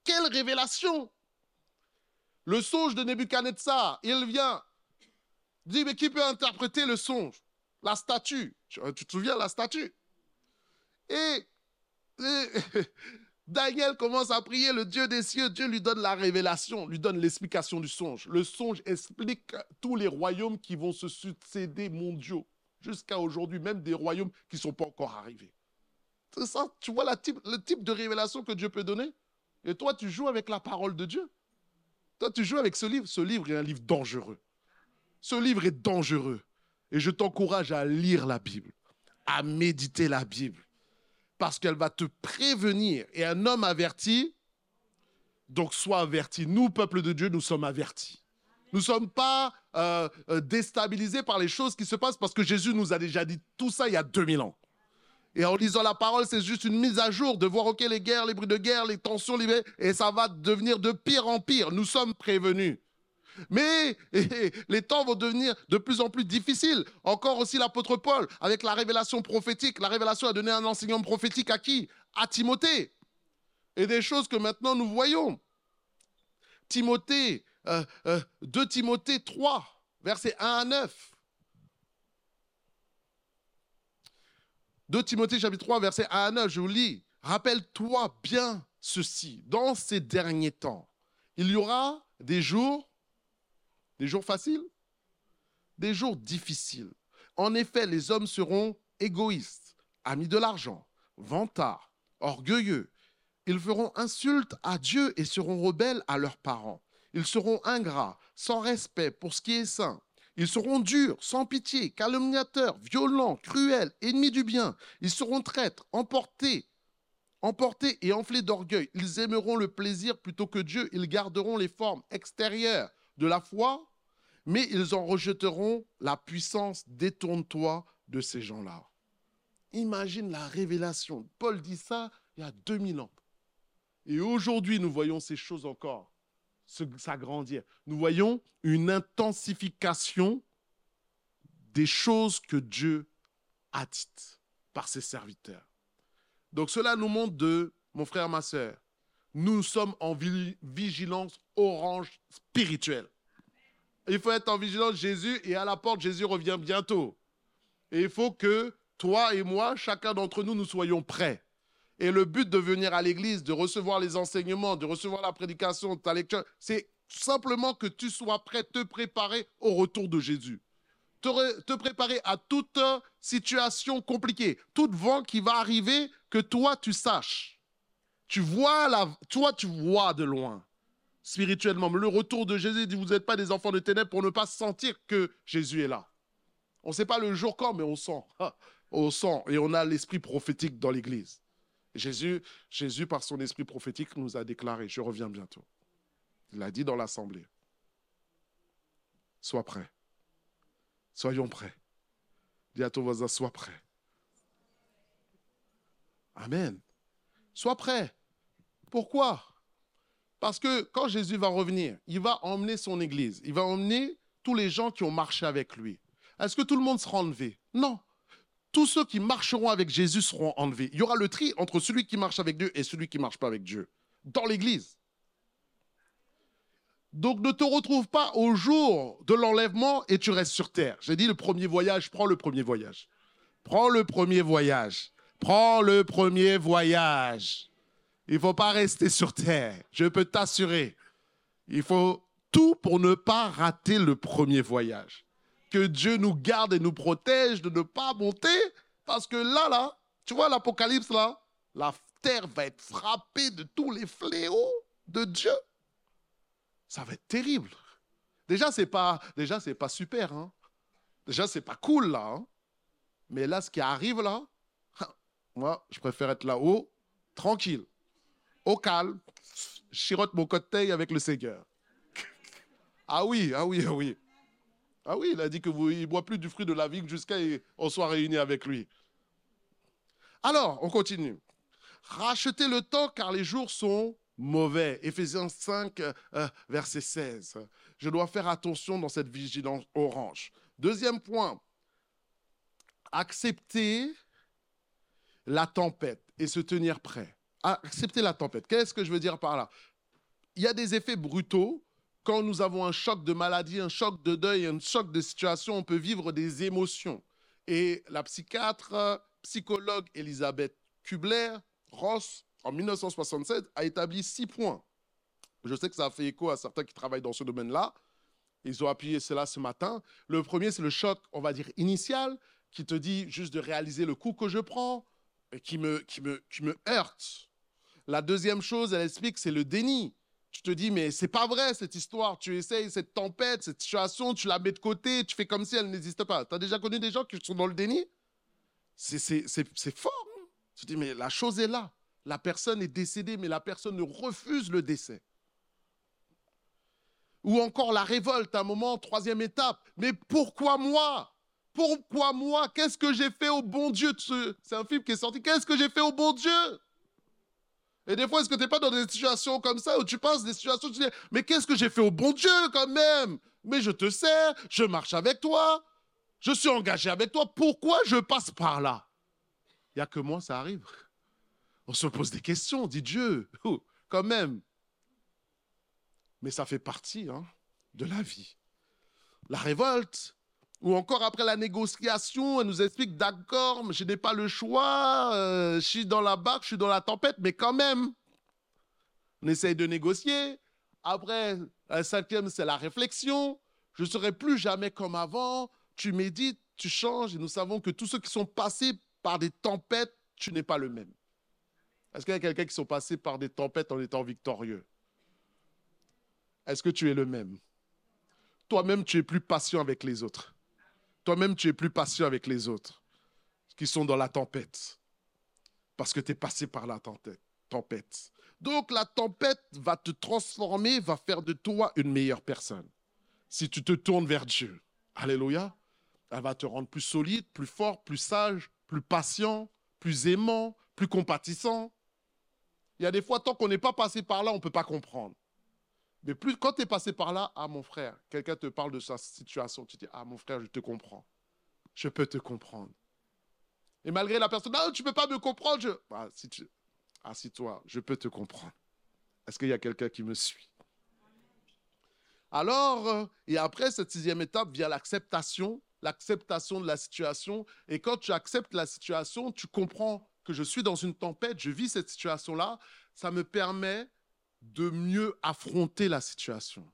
Quelle révélation Le songe de Nebuchadnezzar, il vient. Dit, mais qui peut interpréter le songe? La statue. Tu te souviens, la statue? Et, Daniel commence à prier le Dieu des cieux. Dieu lui donne la révélation, lui donne l'explication du songe. Le songe explique tous les royaumes qui vont se succéder mondiaux jusqu'à aujourd'hui, même des royaumes qui ne sont pas encore arrivés. C'est ça, tu vois le type de révélation que Dieu peut donner? Et toi, tu joues avec la parole de Dieu? Toi, tu joues avec ce livre? Ce livre est un livre dangereux. Ce livre est dangereux. Et je t'encourage à lire la Bible, à méditer la Bible, parce qu'elle va te prévenir. Et un homme averti, donc sois averti. Nous, peuple de Dieu, nous sommes avertis. Nous ne sommes pas euh, euh, déstabilisés par les choses qui se passent parce que Jésus nous a déjà dit tout ça il y a 2000 ans. Et en lisant la parole, c'est juste une mise à jour de voir, OK, les guerres, les bruits de guerre, les tensions, les... et ça va devenir de pire en pire. Nous sommes prévenus. Mais les temps vont devenir de plus en plus difficiles. Encore aussi l'apôtre Paul, avec la révélation prophétique. La révélation a donné un enseignement prophétique à qui? À Timothée. Et des choses que maintenant nous voyons. Timothée, 2 euh, euh, Timothée 3, versets 1 à 9. 2 Timothée chapitre 3, verset 1 à 9, je vous lis. Rappelle-toi bien ceci. Dans ces derniers temps, il y aura des jours, des jours faciles, des jours difficiles. En effet, les hommes seront égoïstes, amis de l'argent, vantards, orgueilleux. Ils feront insulte à Dieu et seront rebelles à leurs parents. Ils seront ingrats, sans respect pour ce qui est saint ils seront durs, sans pitié, calomniateurs, violents, cruels, ennemis du bien. Ils seront traîtres, emportés, emportés et enflés d'orgueil. Ils aimeront le plaisir plutôt que Dieu. Ils garderont les formes extérieures de la foi, mais ils en rejetteront la puissance. Détourne-toi de ces gens-là. Imagine la révélation. Paul dit ça il y a 2000 ans. Et aujourd'hui, nous voyons ces choses encore s'agrandir. Nous voyons une intensification des choses que Dieu a dites par ses serviteurs. Donc cela nous montre de, mon frère, ma soeur, nous sommes en vigilance orange spirituelle. Il faut être en vigilance Jésus et à la porte, Jésus revient bientôt. Et il faut que toi et moi, chacun d'entre nous, nous soyons prêts. Et le but de venir à l'église, de recevoir les enseignements, de recevoir la prédication, ta lecture, c'est simplement que tu sois prêt, te préparer au retour de Jésus. Te, préparer à toute situation compliquée, tout vent qui va arriver, que toi tu saches. Tu vois la, toi tu vois de loin spirituellement. Le retour de Jésus dit vous n'êtes pas des enfants de ténèbres pour ne pas sentir que Jésus est là. On ne sait pas le jour quand, mais on sent. On sent et on a l'esprit prophétique dans l'Église. Jésus, Jésus, par son esprit prophétique, nous a déclaré, je reviens bientôt. Il l'a dit dans l'assemblée. Sois prêt. Soyons prêts. Dis à ton voisin, sois prêt. Amen. Sois prêt. Pourquoi? Parce que quand Jésus va revenir, il va emmener son Église. Il va emmener tous les gens qui ont marché avec lui. Est-ce que tout le monde sera enlevé? Non tous ceux qui marcheront avec Jésus seront enlevés. Il y aura le tri entre celui qui marche avec Dieu et celui qui ne marche pas avec Dieu dans l'Église. Donc ne te retrouve pas au jour de l'enlèvement et tu restes sur terre. J'ai dit le premier voyage, prends le premier voyage. Prends le premier voyage. Prends le premier voyage. Il ne faut pas rester sur terre. Je peux t'assurer. Il faut tout pour ne pas rater le premier voyage que Dieu nous garde et nous protège de ne pas monter, parce que là, là, tu vois l'Apocalypse, là, la terre va être frappée de tous les fléaux de Dieu. Ça va être terrible. Déjà, c'est pas, pas super, hein. Déjà, c'est pas cool, là. Hein. Mais là, ce qui arrive, là, moi, je préfère être là-haut, tranquille, au calme, chirote mon cocktail avec le Seigneur. Ah oui, ah oui, ah oui. Ah oui, il a dit qu'il ne boit plus du fruit de la vigne jusqu'à qu'on soit réunis avec lui. Alors, on continue. Rachetez le temps car les jours sont mauvais. Éphésiens 5, euh, euh, verset 16. Je dois faire attention dans cette vigilance orange. Deuxième point, accepter la tempête et se tenir prêt. Accepter la tempête. Qu'est-ce que je veux dire par là? Il y a des effets brutaux quand nous avons un choc de maladie, un choc de deuil, un choc de situation, on peut vivre des émotions. Et la psychiatre, psychologue Elisabeth Kubler-Ross, en 1967, a établi six points. Je sais que ça a fait écho à certains qui travaillent dans ce domaine-là. Ils ont appuyé cela ce matin. Le premier, c'est le choc, on va dire, initial, qui te dit juste de réaliser le coup que je prends, et qui me, qui me, qui me heurte. La deuxième chose, elle explique, c'est le déni. Tu te dis, mais c'est pas vrai cette histoire. Tu essayes cette tempête, cette situation, tu la mets de côté, tu fais comme si elle n'existe pas. Tu as déjà connu des gens qui sont dans le déni? C'est fort. Hein? tu te dis, mais la chose est là. La personne est décédée, mais la personne refuse le décès. Ou encore la révolte, un moment, troisième étape. Mais pourquoi moi? Pourquoi moi? Qu'est-ce que j'ai fait au bon Dieu? C'est un film qui est sorti. Qu'est-ce que j'ai fait au bon Dieu? Et des fois, est-ce que tu n'es pas dans des situations comme ça où tu penses des situations où tu dis Mais qu'est-ce que j'ai fait au bon Dieu quand même? Mais je te sers, je marche avec toi, je suis engagé avec toi. Pourquoi je passe par là? Il n'y a que moi, ça arrive. On se pose des questions, on dit Dieu, quand même mais ça fait partie hein, de la vie. La révolte, ou encore après la négociation, elle nous explique, d'accord, je n'ai pas le choix, euh, je suis dans la barque, je suis dans la tempête, mais quand même, on essaye de négocier. Après, un cinquième, c'est la réflexion. Je ne serai plus jamais comme avant. Tu médites, tu changes, et nous savons que tous ceux qui sont passés par des tempêtes, tu n'es pas le même. Est-ce qu'il y a quelqu'un qui sont passés par des tempêtes en étant victorieux? Est-ce que tu es le même? Toi-même, tu es plus patient avec les autres. Toi-même, tu es plus patient avec les autres qui sont dans la tempête. Parce que tu es passé par la tempête. Donc la tempête va te transformer, va faire de toi une meilleure personne. Si tu te tournes vers Dieu. Alléluia. Elle va te rendre plus solide, plus fort, plus sage, plus patient, plus aimant, plus compatissant. Il y a des fois, tant qu'on n'est pas passé par là, on ne peut pas comprendre. Mais plus, quand tu es passé par là, ah mon frère, quelqu'un te parle de sa situation, tu dis, ah mon frère, je te comprends. Je peux te comprendre. Et malgré la personne, non, tu ne peux pas me comprendre. Ah, si tu... Assis-toi, je peux te comprendre. Est-ce qu'il y a quelqu'un qui me suit? Alors, euh, et après cette sixième étape vient l'acceptation, l'acceptation de la situation. Et quand tu acceptes la situation, tu comprends que je suis dans une tempête, je vis cette situation-là. Ça me permet de mieux affronter la situation.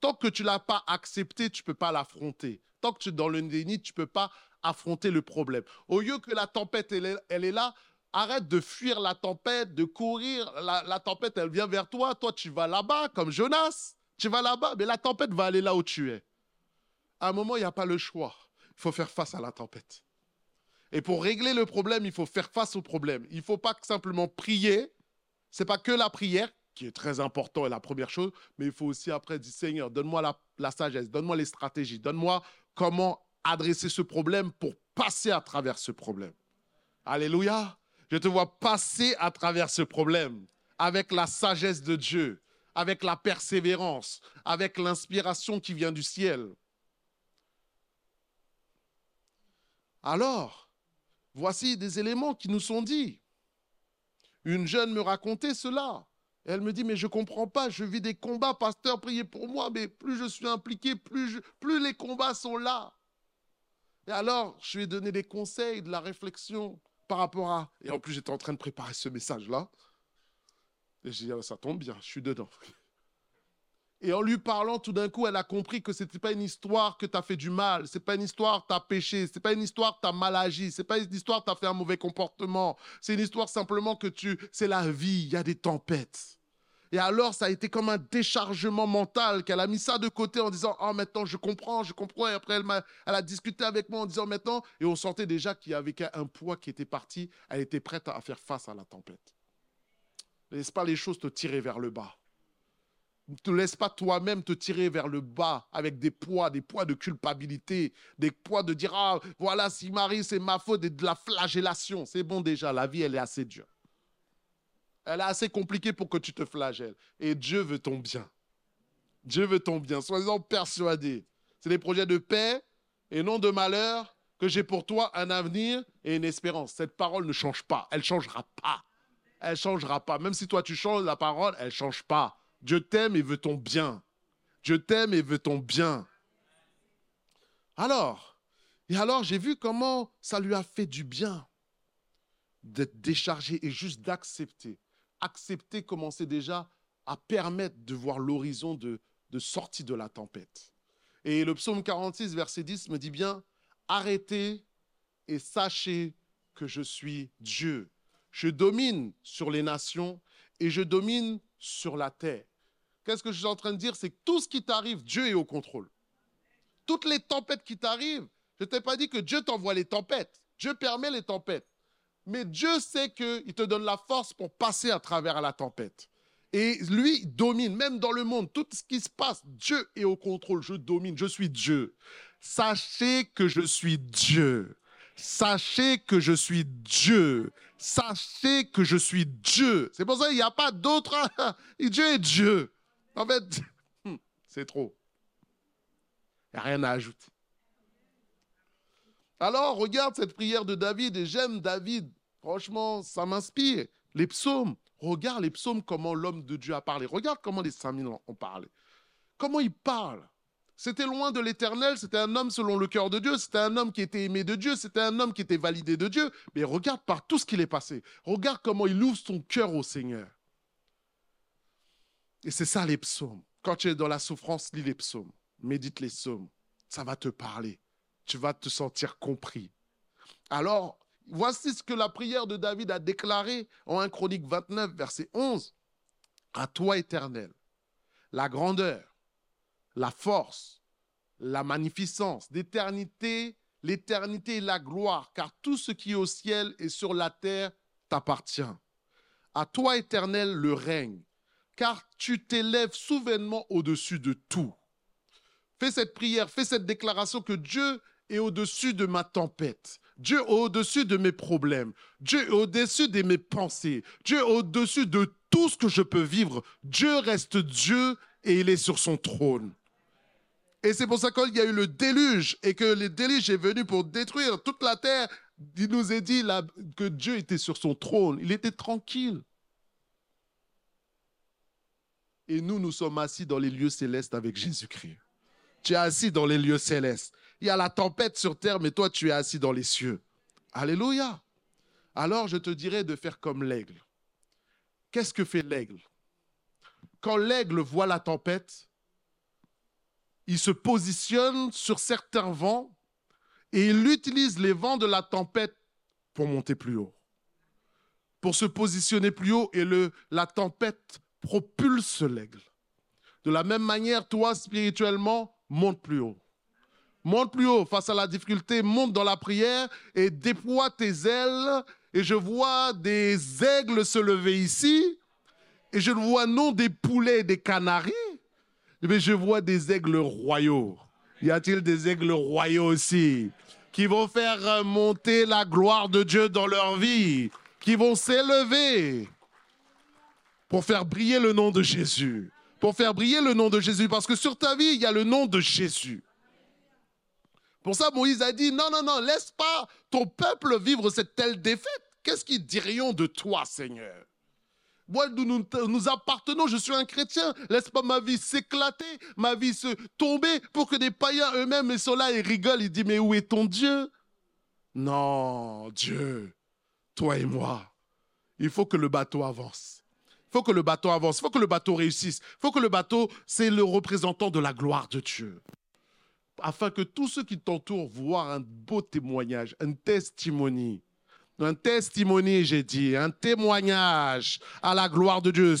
Tant que tu l'as pas accepté, tu peux pas l'affronter. Tant que tu es dans le déni, tu peux pas affronter le problème. Au lieu que la tempête, elle est, là, arrête de fuir la tempête, de courir. La, tempête, elle vient vers toi. Toi, tu vas là-bas, comme Jonas. Tu vas là-bas, mais la tempête va aller là où tu es. À un moment, il n'y a pas le choix. Il faut faire face à la tempête. Et pour régler le problème, il faut faire face au problème. Il ne faut pas simplement prier. Ce n'est pas que la prière qui est très important et la première chose, mais il faut aussi après dire Seigneur, donne-moi la, sagesse, donne-moi les stratégies, donne-moi comment adresser ce problème pour passer à travers ce problème. Alléluia. Je te vois passer à travers ce problème avec la sagesse de Dieu, avec la persévérance, avec l'inspiration qui vient du ciel. Alors, voici des éléments qui nous sont dits. Une jeune me racontait cela elle me dit, mais je ne comprends pas, je vis des combats, pasteur, priez pour moi, mais plus je suis impliqué, plus, plus les combats sont là. Et alors, je lui ai donné des conseils, de la réflexion par rapport à... Et en plus, j'étais en train de préparer ce message-là. Et j'ai dit, ah, ça tombe bien, je suis dedans. Et en lui parlant, tout d'un coup, elle a compris que ce n'était pas une histoire que tu as fait du mal, ce n'est pas une histoire que tu as péché, ce n'est pas une histoire que tu as mal agi, ce n'est pas une histoire que tu as fait un mauvais comportement, c'est une histoire simplement que tu... C'est la vie, il y a des tempêtes. Et alors, ça a été comme un déchargement mental qu'elle a mis ça de côté en disant Oh, maintenant, je comprends, je comprends. Et après, elle, a, discuté avec moi en disant Maintenant, et on sentait déjà qu'il y avait un poids qui était parti. Elle était prête à faire face à la tempête. Laisse pas les choses te tirer vers le bas? Ne te laisse pas toi-même te tirer vers le bas avec des poids, des poids de culpabilité, des poids de dire Ah, voilà, si Marie, c'est ma faute et de la flagellation. C'est bon déjà, la vie, elle est assez dure. Elle est assez compliquée pour que tu te flagelles. Et Dieu veut ton bien. Dieu veut ton bien. Sois-en persuadé. C'est des projets de paix et non de malheur que j'ai pour toi un avenir et une espérance. Cette parole ne change pas. Elle ne changera pas. Elle ne changera pas. Même si toi tu changes la parole, elle ne change pas. Dieu t'aime et veut ton bien. Dieu t'aime et veut ton bien. Alors, et alors j'ai vu comment ça lui a fait du bien d'être déchargé et juste d'accepter. Accepter commencer déjà à permettre de voir l'horizon de, de sortie de la tempête. Et le psaume 46, verset 10 me dit bien, arrêtez et sachez que je suis Dieu. Je domine sur les nations et je domine sur la terre. Qu'est-ce que je suis en train de dire? C'est que tout ce qui t'arrive, Dieu est au contrôle. Toutes les tempêtes qui t'arrivent, je ne t'ai pas dit que Dieu t'envoie les tempêtes. Dieu permet les tempêtes. Mais Dieu sait qu'il te donne la force pour passer à travers la tempête. Et lui domine, même dans le monde, tout ce qui se passe, Dieu est au contrôle, je domine, je suis Dieu. Sachez que je suis Dieu. Sachez que je suis Dieu. Sachez que je suis Dieu. C'est pour ça qu'il n'y a pas d'autre. Dieu est Dieu. En fait, c'est trop. Il n'y a rien à ajouter. Alors, regarde cette prière de David et j'aime David. Franchement, ça m'inspire. Les psaumes, regarde les psaumes, comment l'homme de Dieu a parlé. Regarde comment les 5000 ont parlé. Comment il parle. C'était loin de l'éternel, c'était un homme selon le cœur de Dieu, c'était un homme qui était aimé de Dieu, c'était un homme qui était validé de Dieu. Mais regarde par tout ce qu'il est passé. Regarde comment il ouvre son cœur au Seigneur. Et c'est ça les psaumes. Quand tu es dans la souffrance, lis les psaumes. Médite les psaumes. Ça va te parler. Tu vas te sentir compris. Alors, voici ce que la prière de David a déclaré en 1 Chronique 29, verset 11. À toi, éternel, la grandeur, la force, la magnificence, d'éternité, l'éternité et la gloire, car tout ce qui est au ciel et sur la terre t'appartient. À toi, éternel, le règne, car tu t'élèves souverainement au-dessus de tout. Fais cette prière, fais cette déclaration que Dieu est au-dessus de ma tempête. Dieu est au-dessus de mes problèmes. Dieu est au-dessus de mes pensées. Dieu est au-dessus de tout ce que je peux vivre. Dieu reste Dieu et il est sur son trône. Et c'est pour ça qu'il y a eu le déluge et que le déluge est venu pour détruire toute la terre. Il nous est dit là, que Dieu était sur son trône. Il était tranquille. Et nous, nous sommes assis dans les lieux célestes avec Jésus-Christ. Tu es assis dans les lieux célestes. Il y a la tempête sur terre, mais toi, tu es assis dans les cieux. Alléluia. Alors, je te dirais de faire comme l'aigle. Qu'est-ce que fait l'aigle? Quand l'aigle voit la tempête, il se positionne sur certains vents et il utilise les vents de la tempête pour monter plus haut, pour se positionner plus haut et le, la tempête propulse l'aigle. De la même manière, toi, spirituellement, monte plus haut. Monte plus haut face à la difficulté, monte dans la prière et déploie tes ailes. Et je vois des aigles se lever ici. Et je vois non des poulets et des canaris, mais je vois des aigles royaux. Y a-t-il des aigles royaux aussi qui vont faire monter la gloire de Dieu dans leur vie, qui vont s'élever? Pour faire briller le nom de Jésus, pour faire briller le nom de Jésus, parce que sur ta vie, il y a le nom de Jésus. Pour ça, Moïse a dit, non, non, non, laisse pas ton peuple vivre cette telle défaite. Qu'est-ce qu'ils dirions de toi, Seigneur? Moi, nous, nous, appartenons, je suis un chrétien. Laisse pas ma vie s'éclater, ma vie se tomber pour que des païens eux-mêmes sont là et rigolent. Ils disent, mais où est ton Dieu? Non, Dieu, toi et moi, il faut que le bateau avance. Faut que le bateau avance, faut que le bateau réussisse. Faut que le bateau, c'est le représentant de la gloire de Dieu. Afin que tous ceux qui t'entourent voient un beau témoignage, un testimony un testimony, j'ai dit, un témoignage à la gloire de Dieu.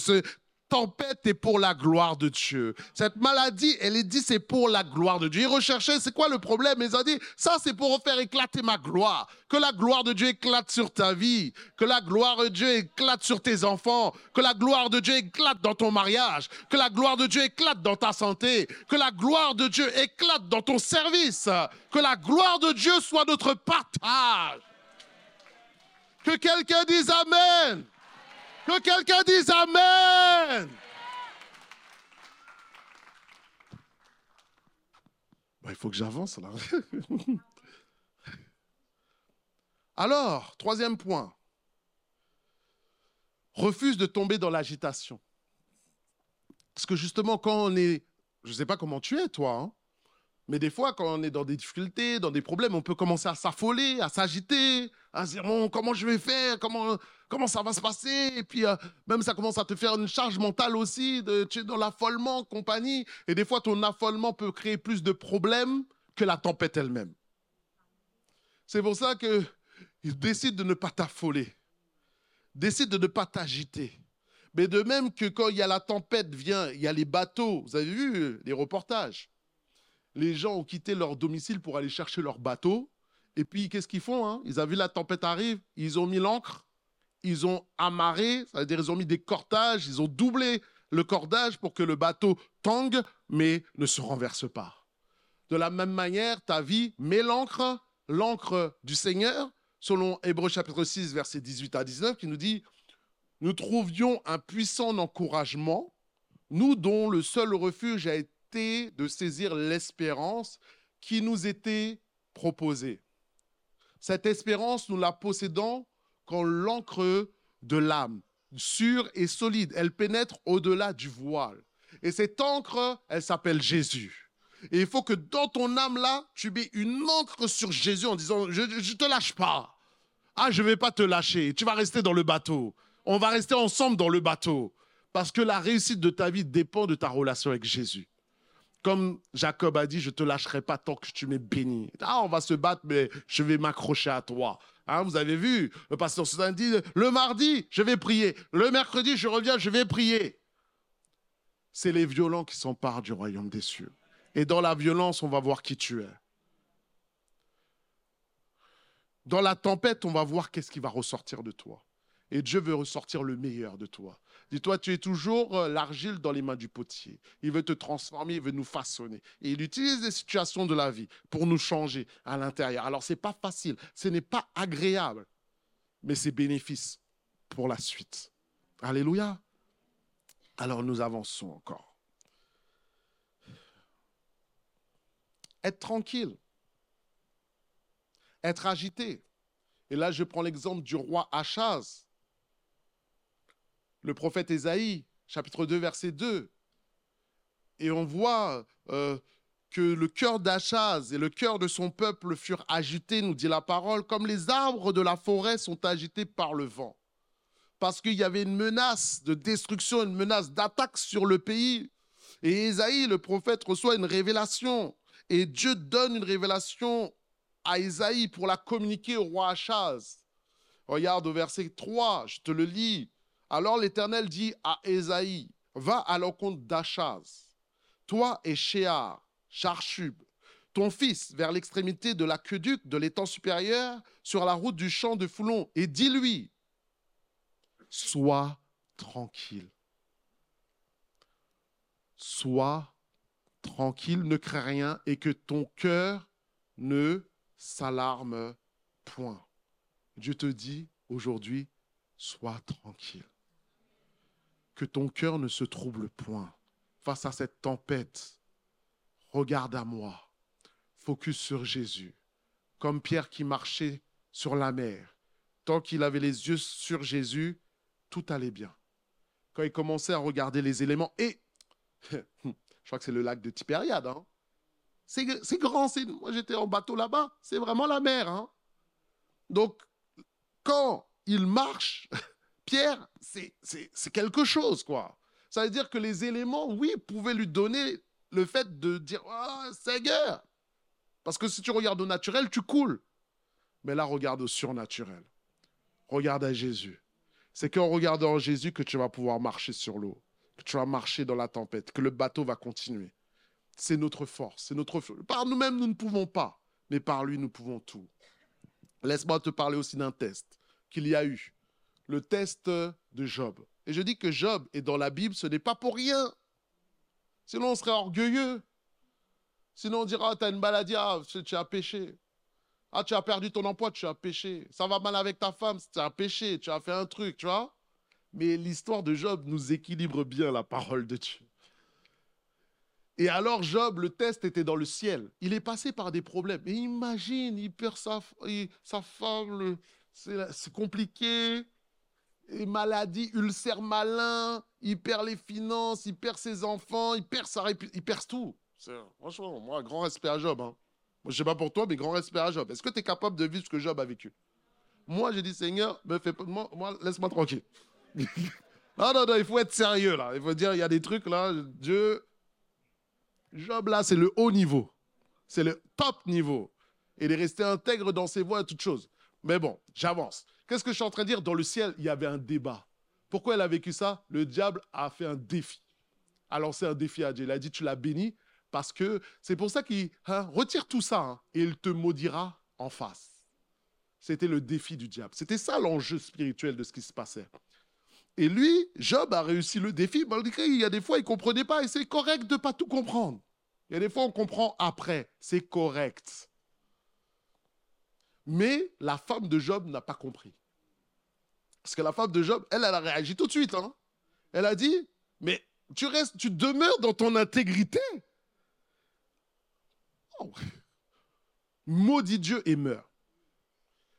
Tempête est pour la gloire de Dieu. Cette maladie, elle est dit, c'est pour la gloire de Dieu. Ils recherchaient, c'est quoi le problème? Ils ont dit, ça c'est pour faire éclater ma gloire. Que la gloire de Dieu éclate sur ta vie. Que la gloire de Dieu éclate sur tes enfants. Que la gloire de Dieu éclate dans ton mariage. Que la gloire de Dieu éclate dans ta santé. Que la gloire de Dieu éclate dans ton service. Que la gloire de Dieu soit notre partage. Que quelqu'un dise Amen. Que quelqu'un dise Amen. il faut que j'avance là. Alors, troisième point. Refuse de tomber dans l'agitation. Parce que justement, quand on est je ne sais pas comment tu es, toi, hein, mais des fois, quand on est dans des difficultés, dans des problèmes, on peut commencer à s'affoler, à s'agiter, à se dire comment je vais faire, comment, comment ça va se passer? Et puis, euh, même ça commence à te faire une charge mentale aussi, de, tu es dans l'affolement, compagnie. Et des fois, ton affolement peut créer plus de problèmes que la tempête elle-même. C'est pour ça que décide de ne pas t'affoler. Décide de ne pas t'agiter. Mais de même que quand il y a la tempête, vient, il y a les bateaux. Vous avez vu euh, les reportages? Les gens ont quitté leur domicile pour aller chercher leur bateau. Et puis, qu'est-ce qu'ils font hein? Ils ont vu la tempête arrive, ils ont mis l'ancre, ils ont amarré, c'est-à-dire ils ont mis des cordages, ils ont doublé le cordage pour que le bateau tangue, mais ne se renverse pas. De la même manière, ta vie, met l'ancre, l'ancre du Seigneur, selon Hébreu chapitre 6, versets 18 à 19, qui nous dit, nous trouvions un puissant encouragement, nous dont le seul refuge a été de saisir l'espérance qui nous était proposée. Cette espérance, nous la possédons quand l'encre de l'âme, sûre et solide, elle pénètre au-delà du voile. Et cette encre, elle s'appelle Jésus. Et il faut que dans ton âme-là, tu mets une encre sur Jésus en disant, je ne te lâche pas. Ah, je ne vais pas te lâcher. Tu vas rester dans le bateau. On va rester ensemble dans le bateau. Parce que la réussite de ta vie dépend de ta relation avec Jésus. Comme Jacob a dit, je te lâcherai pas tant que tu m'es béni. Ah, on va se battre, mais je vais m'accrocher à toi. Hein, vous avez vu, le pasteur Soudan dit, le mardi, je vais prier. Le mercredi, je reviens, je vais prier. C'est les violents qui s'emparent du royaume des cieux. Et dans la violence, on va voir qui tu es. Dans la tempête, on va voir qu'est-ce qui va ressortir de toi. Et Dieu veut ressortir le meilleur de toi. Dis-toi, tu es toujours euh, l'argile dans les mains du potier. Il veut te transformer, il veut nous façonner. Et il utilise les situations de la vie pour nous changer à l'intérieur. Alors, ce n'est pas facile, ce n'est pas agréable, mais c'est bénéfice pour la suite. Alléluia. Alors, nous avançons encore. Être tranquille. Être agité. Et là, je prends l'exemple du roi Achaz le prophète Ésaïe, chapitre 2, verset 2. Et on voit euh, que le cœur d'Achaz et le cœur de son peuple furent agités, nous dit la parole, comme les arbres de la forêt sont agités par le vent. Parce qu'il y avait une menace de destruction, une menace d'attaque sur le pays. Et Ésaïe, le prophète, reçoit une révélation. Et Dieu donne une révélation à Ésaïe pour la communiquer au roi Achaz. Regarde au verset 3, je te le lis. Alors l'Éternel dit à Ésaïe, va à l'encontre d'Achaz, toi et Shéar, Charchub, ton fils, vers l'extrémité de l'aqueduc de l'étang supérieur, sur la route du champ de Foulon, et dis-lui, sois tranquille. Sois tranquille, ne crains rien, et que ton cœur ne s'alarme point. Dieu te dit aujourd'hui, sois tranquille ton cœur ne se trouble point face à cette tempête. Regarde à moi. Focus sur Jésus. Comme Pierre qui marchait sur la mer. Tant qu'il avait les yeux sur Jésus, tout allait bien. Quand il commençait à regarder les éléments, et je crois que c'est le lac de Tibériade, hein. c'est grand, moi j'étais en bateau là-bas, c'est vraiment la mer. Hein. Donc, quand il marche, Pierre, c'est quelque chose, quoi. Ça veut dire que les éléments, oui, pouvaient lui donner le fait de dire oh, Seigneur Parce que si tu regardes au naturel, tu coules. Mais là, regarde au surnaturel. Regarde à Jésus. C'est qu'en regardant Jésus que tu vas pouvoir marcher sur l'eau, que tu vas marcher dans la tempête, que le bateau va continuer. C'est notre force, c'est notre Par nous-mêmes, nous ne pouvons pas, mais par lui, nous pouvons tout. Laisse-moi te parler aussi d'un test qu'il y a eu le test de Job. Et je dis que Job est dans la Bible, ce n'est pas pour rien. Sinon, on serait orgueilleux. Sinon, on dira, ah, tu as une maladie, ah, tu as péché. Ah, tu as perdu ton emploi, tu as péché. Ça va mal avec ta femme, tu as péché, tu as fait un truc, tu vois. Mais l'histoire de Job nous équilibre bien la parole de Dieu. Et alors Job, le test était dans le ciel. Il est passé par des problèmes. Et imagine, il perd sa, sa femme, c'est compliqué maladie, ulcère malin, il perd les finances, il perd ses enfants, il perd sa il perd tout. Franchement, moi, grand respect à Job. Hein. Moi, je sais pas pour toi, mais grand respect à Job. Est-ce que tu es capable de vivre ce que Job a vécu? Moi, j'ai dit, Seigneur, fais, moi, moi laisse-moi tranquille. non, non, non, il faut être sérieux là. Il faut dire, il y a des trucs là, Dieu. Job là, c'est le haut niveau. C'est le top niveau. Il est resté intègre dans ses voies et toutes choses. Mais bon, j'avance. Qu'est-ce que je suis en train de dire? Dans le ciel, il y avait un débat. Pourquoi elle a vécu ça? Le diable a fait un défi. A lancé un défi à Dieu. Il a dit, tu l'as béni parce que c'est pour ça qu'il hein, retire tout ça hein, et il te maudira en face. C'était le défi du diable. C'était ça l'enjeu spirituel de ce qui se passait. Et lui, Job a réussi le défi, malgré il y a des fois, il ne comprenait pas, et c'est correct de ne pas tout comprendre. Il y a des fois, on comprend après, c'est correct. Mais la femme de Job n'a pas compris. Parce que la femme de Job, elle, elle a réagi tout de suite. Hein. Elle a dit, mais tu restes, tu demeures dans ton intégrité. Oh. Maudit Dieu et meurt.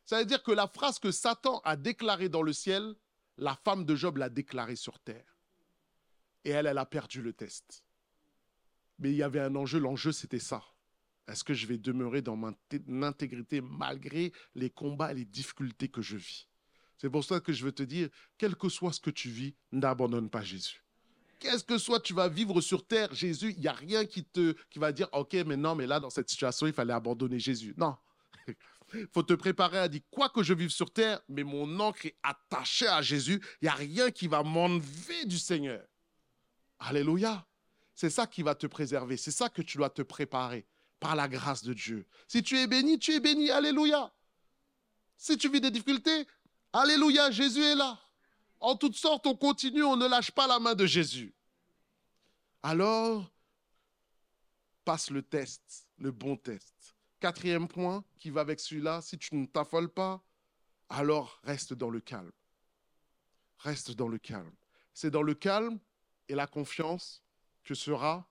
Ça veut dire que la phrase que Satan a déclarée dans le ciel, la femme de Job l'a déclarée sur terre. Et elle, elle a perdu le test. Mais il y avait un enjeu, l'enjeu c'était ça. Est-ce que je vais demeurer dans mon intégrité malgré les combats et les difficultés que je vis? C'est pour ça que je veux te dire, quel que soit ce que tu vis, n'abandonne pas Jésus. Qu'est-ce que soit tu vas vivre sur terre, Jésus, il n'y a rien qui, te, qui va dire, OK, mais non, mais là, dans cette situation, il fallait abandonner Jésus. Non. Il faut te préparer à dire, quoi que je vive sur terre, mais mon encre est attachée à Jésus, il n'y a rien qui va m'enlever du Seigneur. Alléluia. C'est ça qui va te préserver, c'est ça que tu dois te préparer par la grâce de Dieu. Si tu es béni, tu es béni. Alléluia. Si tu vis des difficultés, Alléluia, Jésus est là. En toutes sortes, on continue, on ne lâche pas la main de Jésus. Alors, passe le test, le bon test. Quatrième point qui va avec celui-là, si tu ne t'affoles pas, alors reste dans le calme. Reste dans le calme. C'est dans le calme et la confiance que sera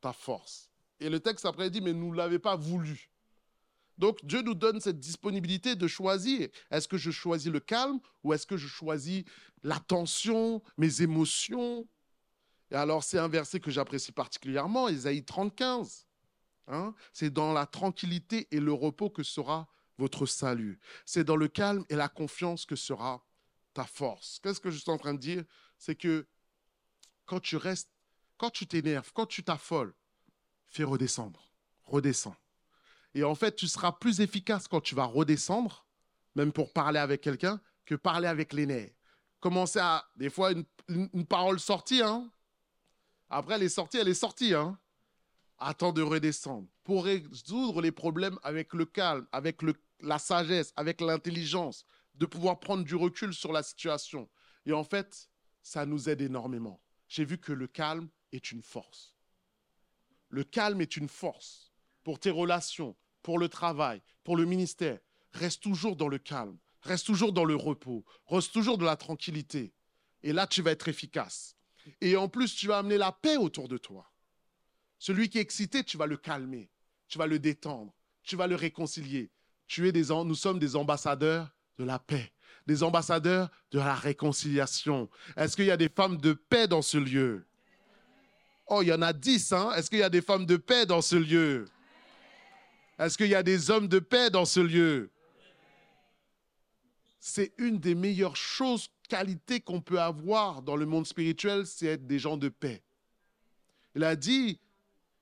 ta force. Et le texte après dit, mais nous ne l'avez pas voulu. Donc Dieu nous donne cette disponibilité de choisir. Est-ce que je choisis le calme ou est-ce que je choisis l'attention, mes émotions? Et alors c'est un verset que j'apprécie particulièrement, Ésaïe 35. Hein c'est dans la tranquillité et le repos que sera votre salut. C'est dans le calme et la confiance que sera ta force. Qu'est-ce que je suis en train de dire? C'est que quand tu restes, quand tu t'énerves, quand tu t'affoles, fais redescendre, redescends. Et en fait, tu seras plus efficace quand tu vas redescendre, même pour parler avec quelqu'un, que parler avec les nerfs. Commencer à, des fois, une, parole sortie, hein. Après, elle est sortie, elle est sortie, hein. Attends de redescendre pour résoudre les problèmes avec le calme, avec la sagesse, avec l'intelligence, de pouvoir prendre du recul sur la situation. Et en fait, ça nous aide énormément. J'ai vu que le calme est une force. Le calme est une force pour tes relations, pour le travail, pour le ministère. Reste toujours dans le calme, reste toujours dans le repos, reste toujours dans la tranquillité. Et là, tu vas être efficace. Et en plus, tu vas amener la paix autour de toi. Celui qui est excité, tu vas le calmer, tu vas le détendre, tu vas le réconcilier. Tu es des, nous sommes des ambassadeurs de la paix, des ambassadeurs de la réconciliation. Est-ce qu'il y a des femmes de paix dans ce lieu? Oh, il y en a dix, hein? Est-ce qu'il y a des femmes de paix dans ce lieu? Est-ce qu'il y a des hommes de paix dans ce lieu? C'est une des meilleures choses, qualités qu'on peut avoir dans le monde spirituel, c'est être des gens de paix. Il a dit,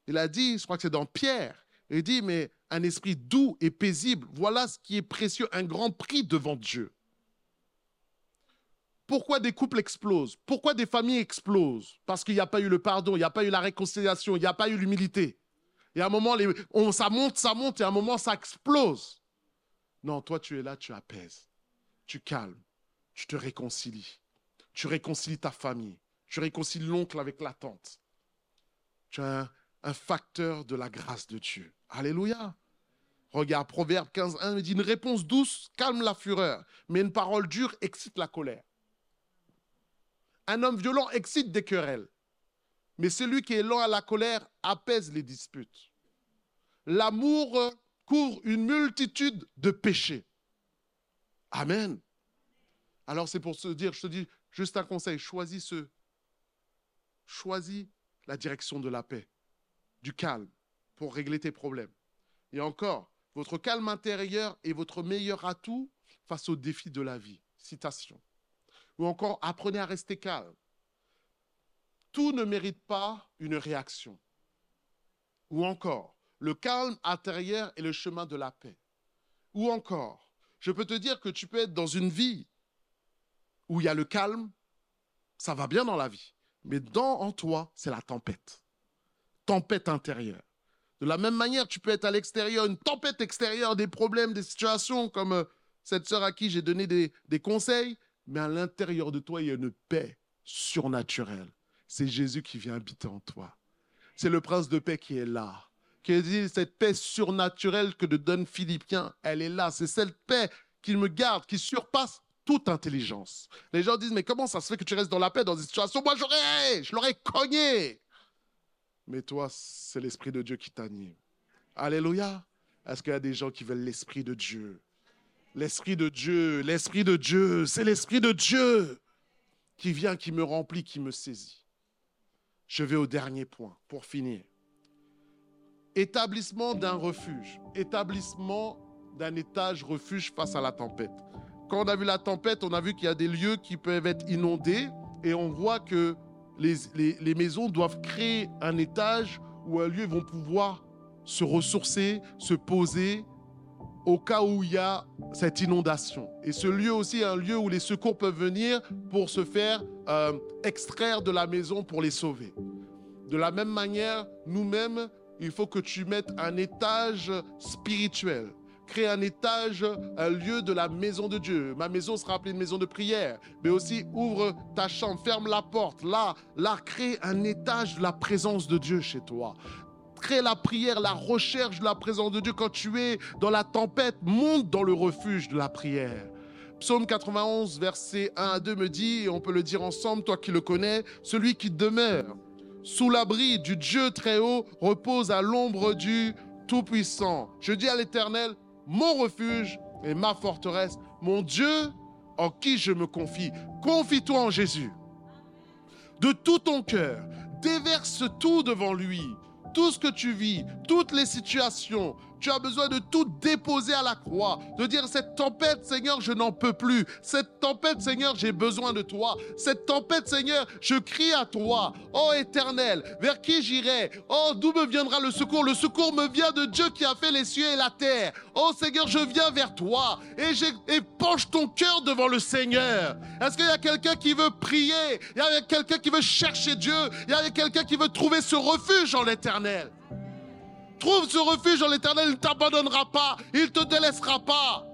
il a dit, je crois que c'est dans Pierre, il dit, mais un esprit doux et paisible, voilà ce qui est précieux, un grand prix devant Dieu. Pourquoi des couples explosent? Pourquoi des familles explosent? Parce qu'il n'y a pas eu le pardon, il n'y a pas eu la réconciliation, il n'y a pas eu l'humilité. Et à un moment, on, ça monte, ça monte, et à un moment, ça explose. Non, toi, tu es là, tu apaises, tu calmes, tu te réconcilies. Tu réconcilies ta famille, tu réconcilies l'oncle avec la tante. Tu es un, facteur de la grâce de Dieu. Alléluia. Regarde, Proverbe 15, 1 il dit Une réponse douce calme la fureur, mais une parole dure excite la colère. Un homme violent excite des querelles, mais celui qui est lent à la colère apaise les disputes. L'amour couvre une multitude de péchés. Amen. Alors c'est pour se dire, je te dis juste un conseil, choisis ceux choisis la direction de la paix, du calme, pour régler tes problèmes. Et encore, votre calme intérieur est votre meilleur atout face aux défis de la vie. Citation. Ou encore, apprenez à rester calme. Tout ne mérite pas une réaction. Ou encore, le calme intérieur est le chemin de la paix. Ou encore, je peux te dire que tu peux être dans une vie où il y a le calme, ça va bien dans la vie. Mais dans en toi, c'est la tempête. Tempête intérieure. De la même manière, tu peux être à l'extérieur, une tempête extérieure, des problèmes, des situations, comme euh, cette sœur à qui j'ai donné des, des conseils, mais à l'intérieur de toi, il y a une paix surnaturelle. C'est Jésus qui vient habiter en toi. C'est le prince de paix qui est là. Cette paix surnaturelle que te donne Philippiens, elle est là. C'est cette paix qui me garde, qui surpasse toute intelligence. Les gens disent, mais comment ça se fait que tu restes dans la paix dans des situations? Moi, j'aurais, je l'aurais cogné. Mais toi, c'est l'Esprit de Dieu qui t'anime. Alléluia. Est-ce qu'il y a des gens qui veulent l'Esprit de Dieu? L'Esprit de Dieu, l'Esprit de Dieu, c'est l'Esprit de Dieu qui vient, qui me remplit, qui me saisit. Je vais au dernier point pour finir. Établissement d'un refuge, établissement d'un étage refuge face à la tempête. Quand on a vu la tempête, on a vu qu'il y a des lieux qui peuvent être inondés et on voit que les, maisons doivent créer un étage ou un lieu où vont pouvoir se ressourcer, se poser au cas où il y a cette inondation. Et ce lieu aussi est un lieu où les secours peuvent venir pour se faire euh, extraire de la maison pour les sauver. De la même manière, nous-mêmes, il faut que tu mettes un étage spirituel. Crée un étage, un lieu de la maison de Dieu. Ma maison sera appelée une maison de prière. Mais aussi, ouvre ta chambre, ferme la porte. Là, là, crée un étage de la présence de Dieu chez toi. Crée la prière, la recherche de la présence de Dieu. Quand tu es dans la tempête, monte dans le refuge de la prière. Psaume 91, verset 1 à 2 me dit, et on peut le dire ensemble, toi qui le connais, celui qui demeure sous l'abri du Dieu très haut, repose à l'ombre du Tout-Puissant. Je dis à l'Éternel, mon refuge et ma forteresse, mon Dieu en qui je me confie. Confie-toi en Jésus. De tout ton cœur, déverse tout devant lui. Tout ce que tu vis, toutes les situations, tu as besoin de tout déposer à la croix, de dire cette tempête, Seigneur, je n'en peux plus. Cette tempête, Seigneur, j'ai besoin de toi. Cette tempête, Seigneur, je crie à toi. Oh éternel, vers qui j'irai? Oh, d'où me viendra le secours? Le secours me vient de Dieu qui a fait les cieux et la terre. Oh Seigneur, je viens vers toi et, et penche ton cœur devant le Seigneur. Est-ce qu'il y a quelqu'un qui veut prier? Il y a quelqu'un qui veut chercher Dieu? Il y a quelqu'un qui veut trouver ce refuge en l'éternel? Trouve ce refuge en l'éternel, il ne t'abandonnera pas, il ne te délaissera pas.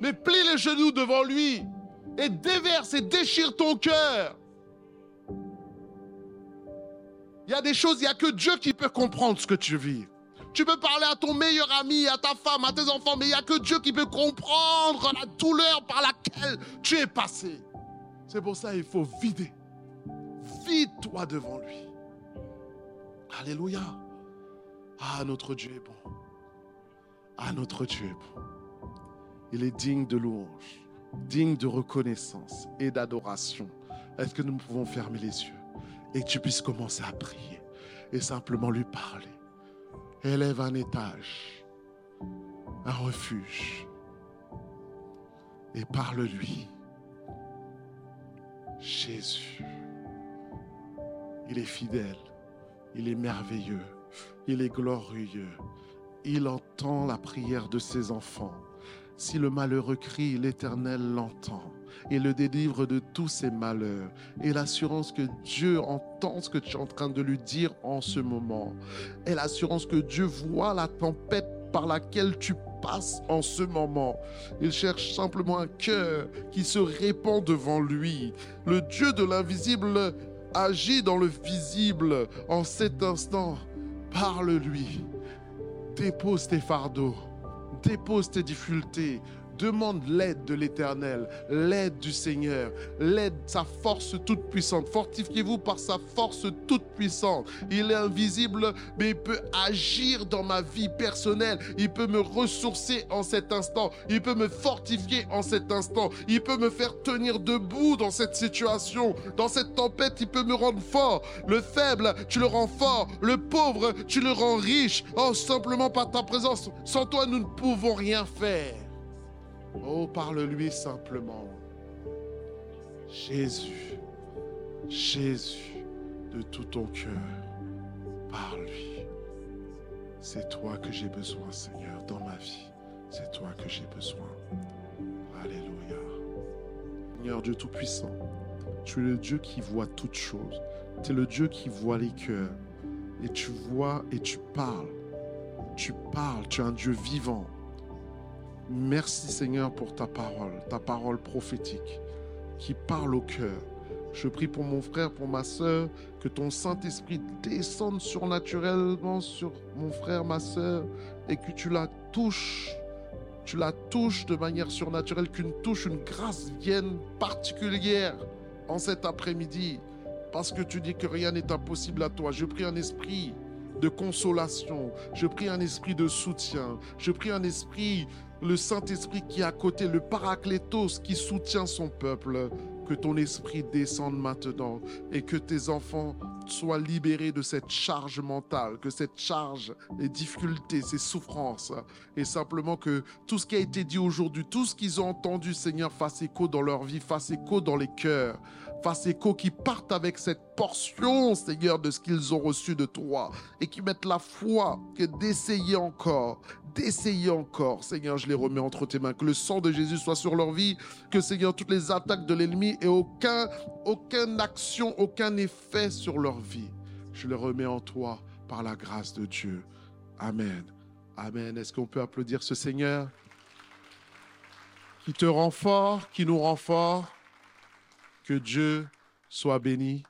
Mais plie les genoux devant lui et déverse et déchire ton cœur. Il y a des choses, il n'y a que Dieu qui peut comprendre ce que tu vis. Tu peux parler à ton meilleur ami, à ta femme, à tes enfants, mais il n'y a que Dieu qui peut comprendre la douleur par laquelle tu es passé. C'est pour ça qu'il faut vider. Vide-toi devant lui. Alléluia. Ah, notre Dieu est bon. Ah, notre Dieu est bon. Il est digne de louange, digne de reconnaissance et d'adoration. Est-ce que nous pouvons fermer les yeux et que tu puisses commencer à prier et simplement lui parler? Élève un étage, un refuge et parle-lui. Jésus, il est fidèle, il est merveilleux. Il est glorieux. Il entend la prière de ses enfants. Si le malheureux crie, l'Éternel l'entend et le délivre de tous ses malheurs. Et l'assurance que Dieu entend ce que tu es en train de lui dire en ce moment. Et l'assurance que Dieu voit la tempête par laquelle tu passes en ce moment. Il cherche simplement un cœur qui se répand devant lui. Le Dieu de l'invisible agit dans le visible en cet instant. Parle-lui. Dépose tes fardeaux. Dépose tes difficultés demande l'aide de l'Éternel, l'aide du Seigneur, l'aide, sa force toute puissante. Fortifiez-vous par sa force toute puissante. Il est invisible, mais il peut agir dans ma vie personnelle. Il peut me ressourcer en cet instant. Il peut me fortifier en cet instant. Il peut me faire tenir debout dans cette situation. Dans cette tempête, il peut me rendre fort. Le faible, tu le rends fort. Le pauvre, tu le rends riche. Oh, simplement par ta présence. Sans toi, nous ne pouvons rien faire. Oh, parle-lui simplement. Jésus, Jésus, de tout ton cœur, parle-lui. C'est toi que j'ai besoin, Seigneur, dans ma vie. C'est toi que j'ai besoin. Alléluia. Seigneur Dieu Tout-Puissant, tu es le Dieu qui voit toutes choses. Tu es le Dieu qui voit les cœurs. Et tu vois et tu parles. Tu parles, tu es un Dieu vivant. Merci Seigneur pour ta parole, ta parole prophétique qui parle au cœur. Je prie pour mon frère, pour ma soeur, que ton Saint-Esprit descende surnaturellement sur mon frère, ma soeur, et que tu la touches. Tu la touches de manière surnaturelle, qu'une touche, une grâce vienne particulière en cet après-midi, parce que tu dis que rien n'est impossible à toi. Je prie un esprit de consolation, je prie un esprit de soutien, je prie un esprit le Saint-Esprit qui est à côté, le Paraclétos qui soutient son peuple. Que ton esprit descende maintenant et que tes enfants soient libérés de cette charge mentale, que cette charge, les difficultés, ces souffrances, et simplement que tout ce qui a été dit aujourd'hui, tout ce qu'ils ont entendu, Seigneur, fasse écho dans leur vie, fasse écho dans les cœurs, fasse écho, qui partent avec cette portion, Seigneur, de ce qu'ils ont reçu de toi, et qui mettent la foi que d'essayer encore, d'essayer encore. Seigneur, je les remets entre tes mains. Que le sang de Jésus soit sur leur vie. Que, Seigneur, toutes les attaques de l'ennemi et aucun, aucune action, aucun effet sur leur vie. Je les remets en toi par la grâce de Dieu. Amen. Amen. Est-ce qu'on peut applaudir ce Seigneur qui te rend fort, qui nous rend fort? Que Dieu soit béni.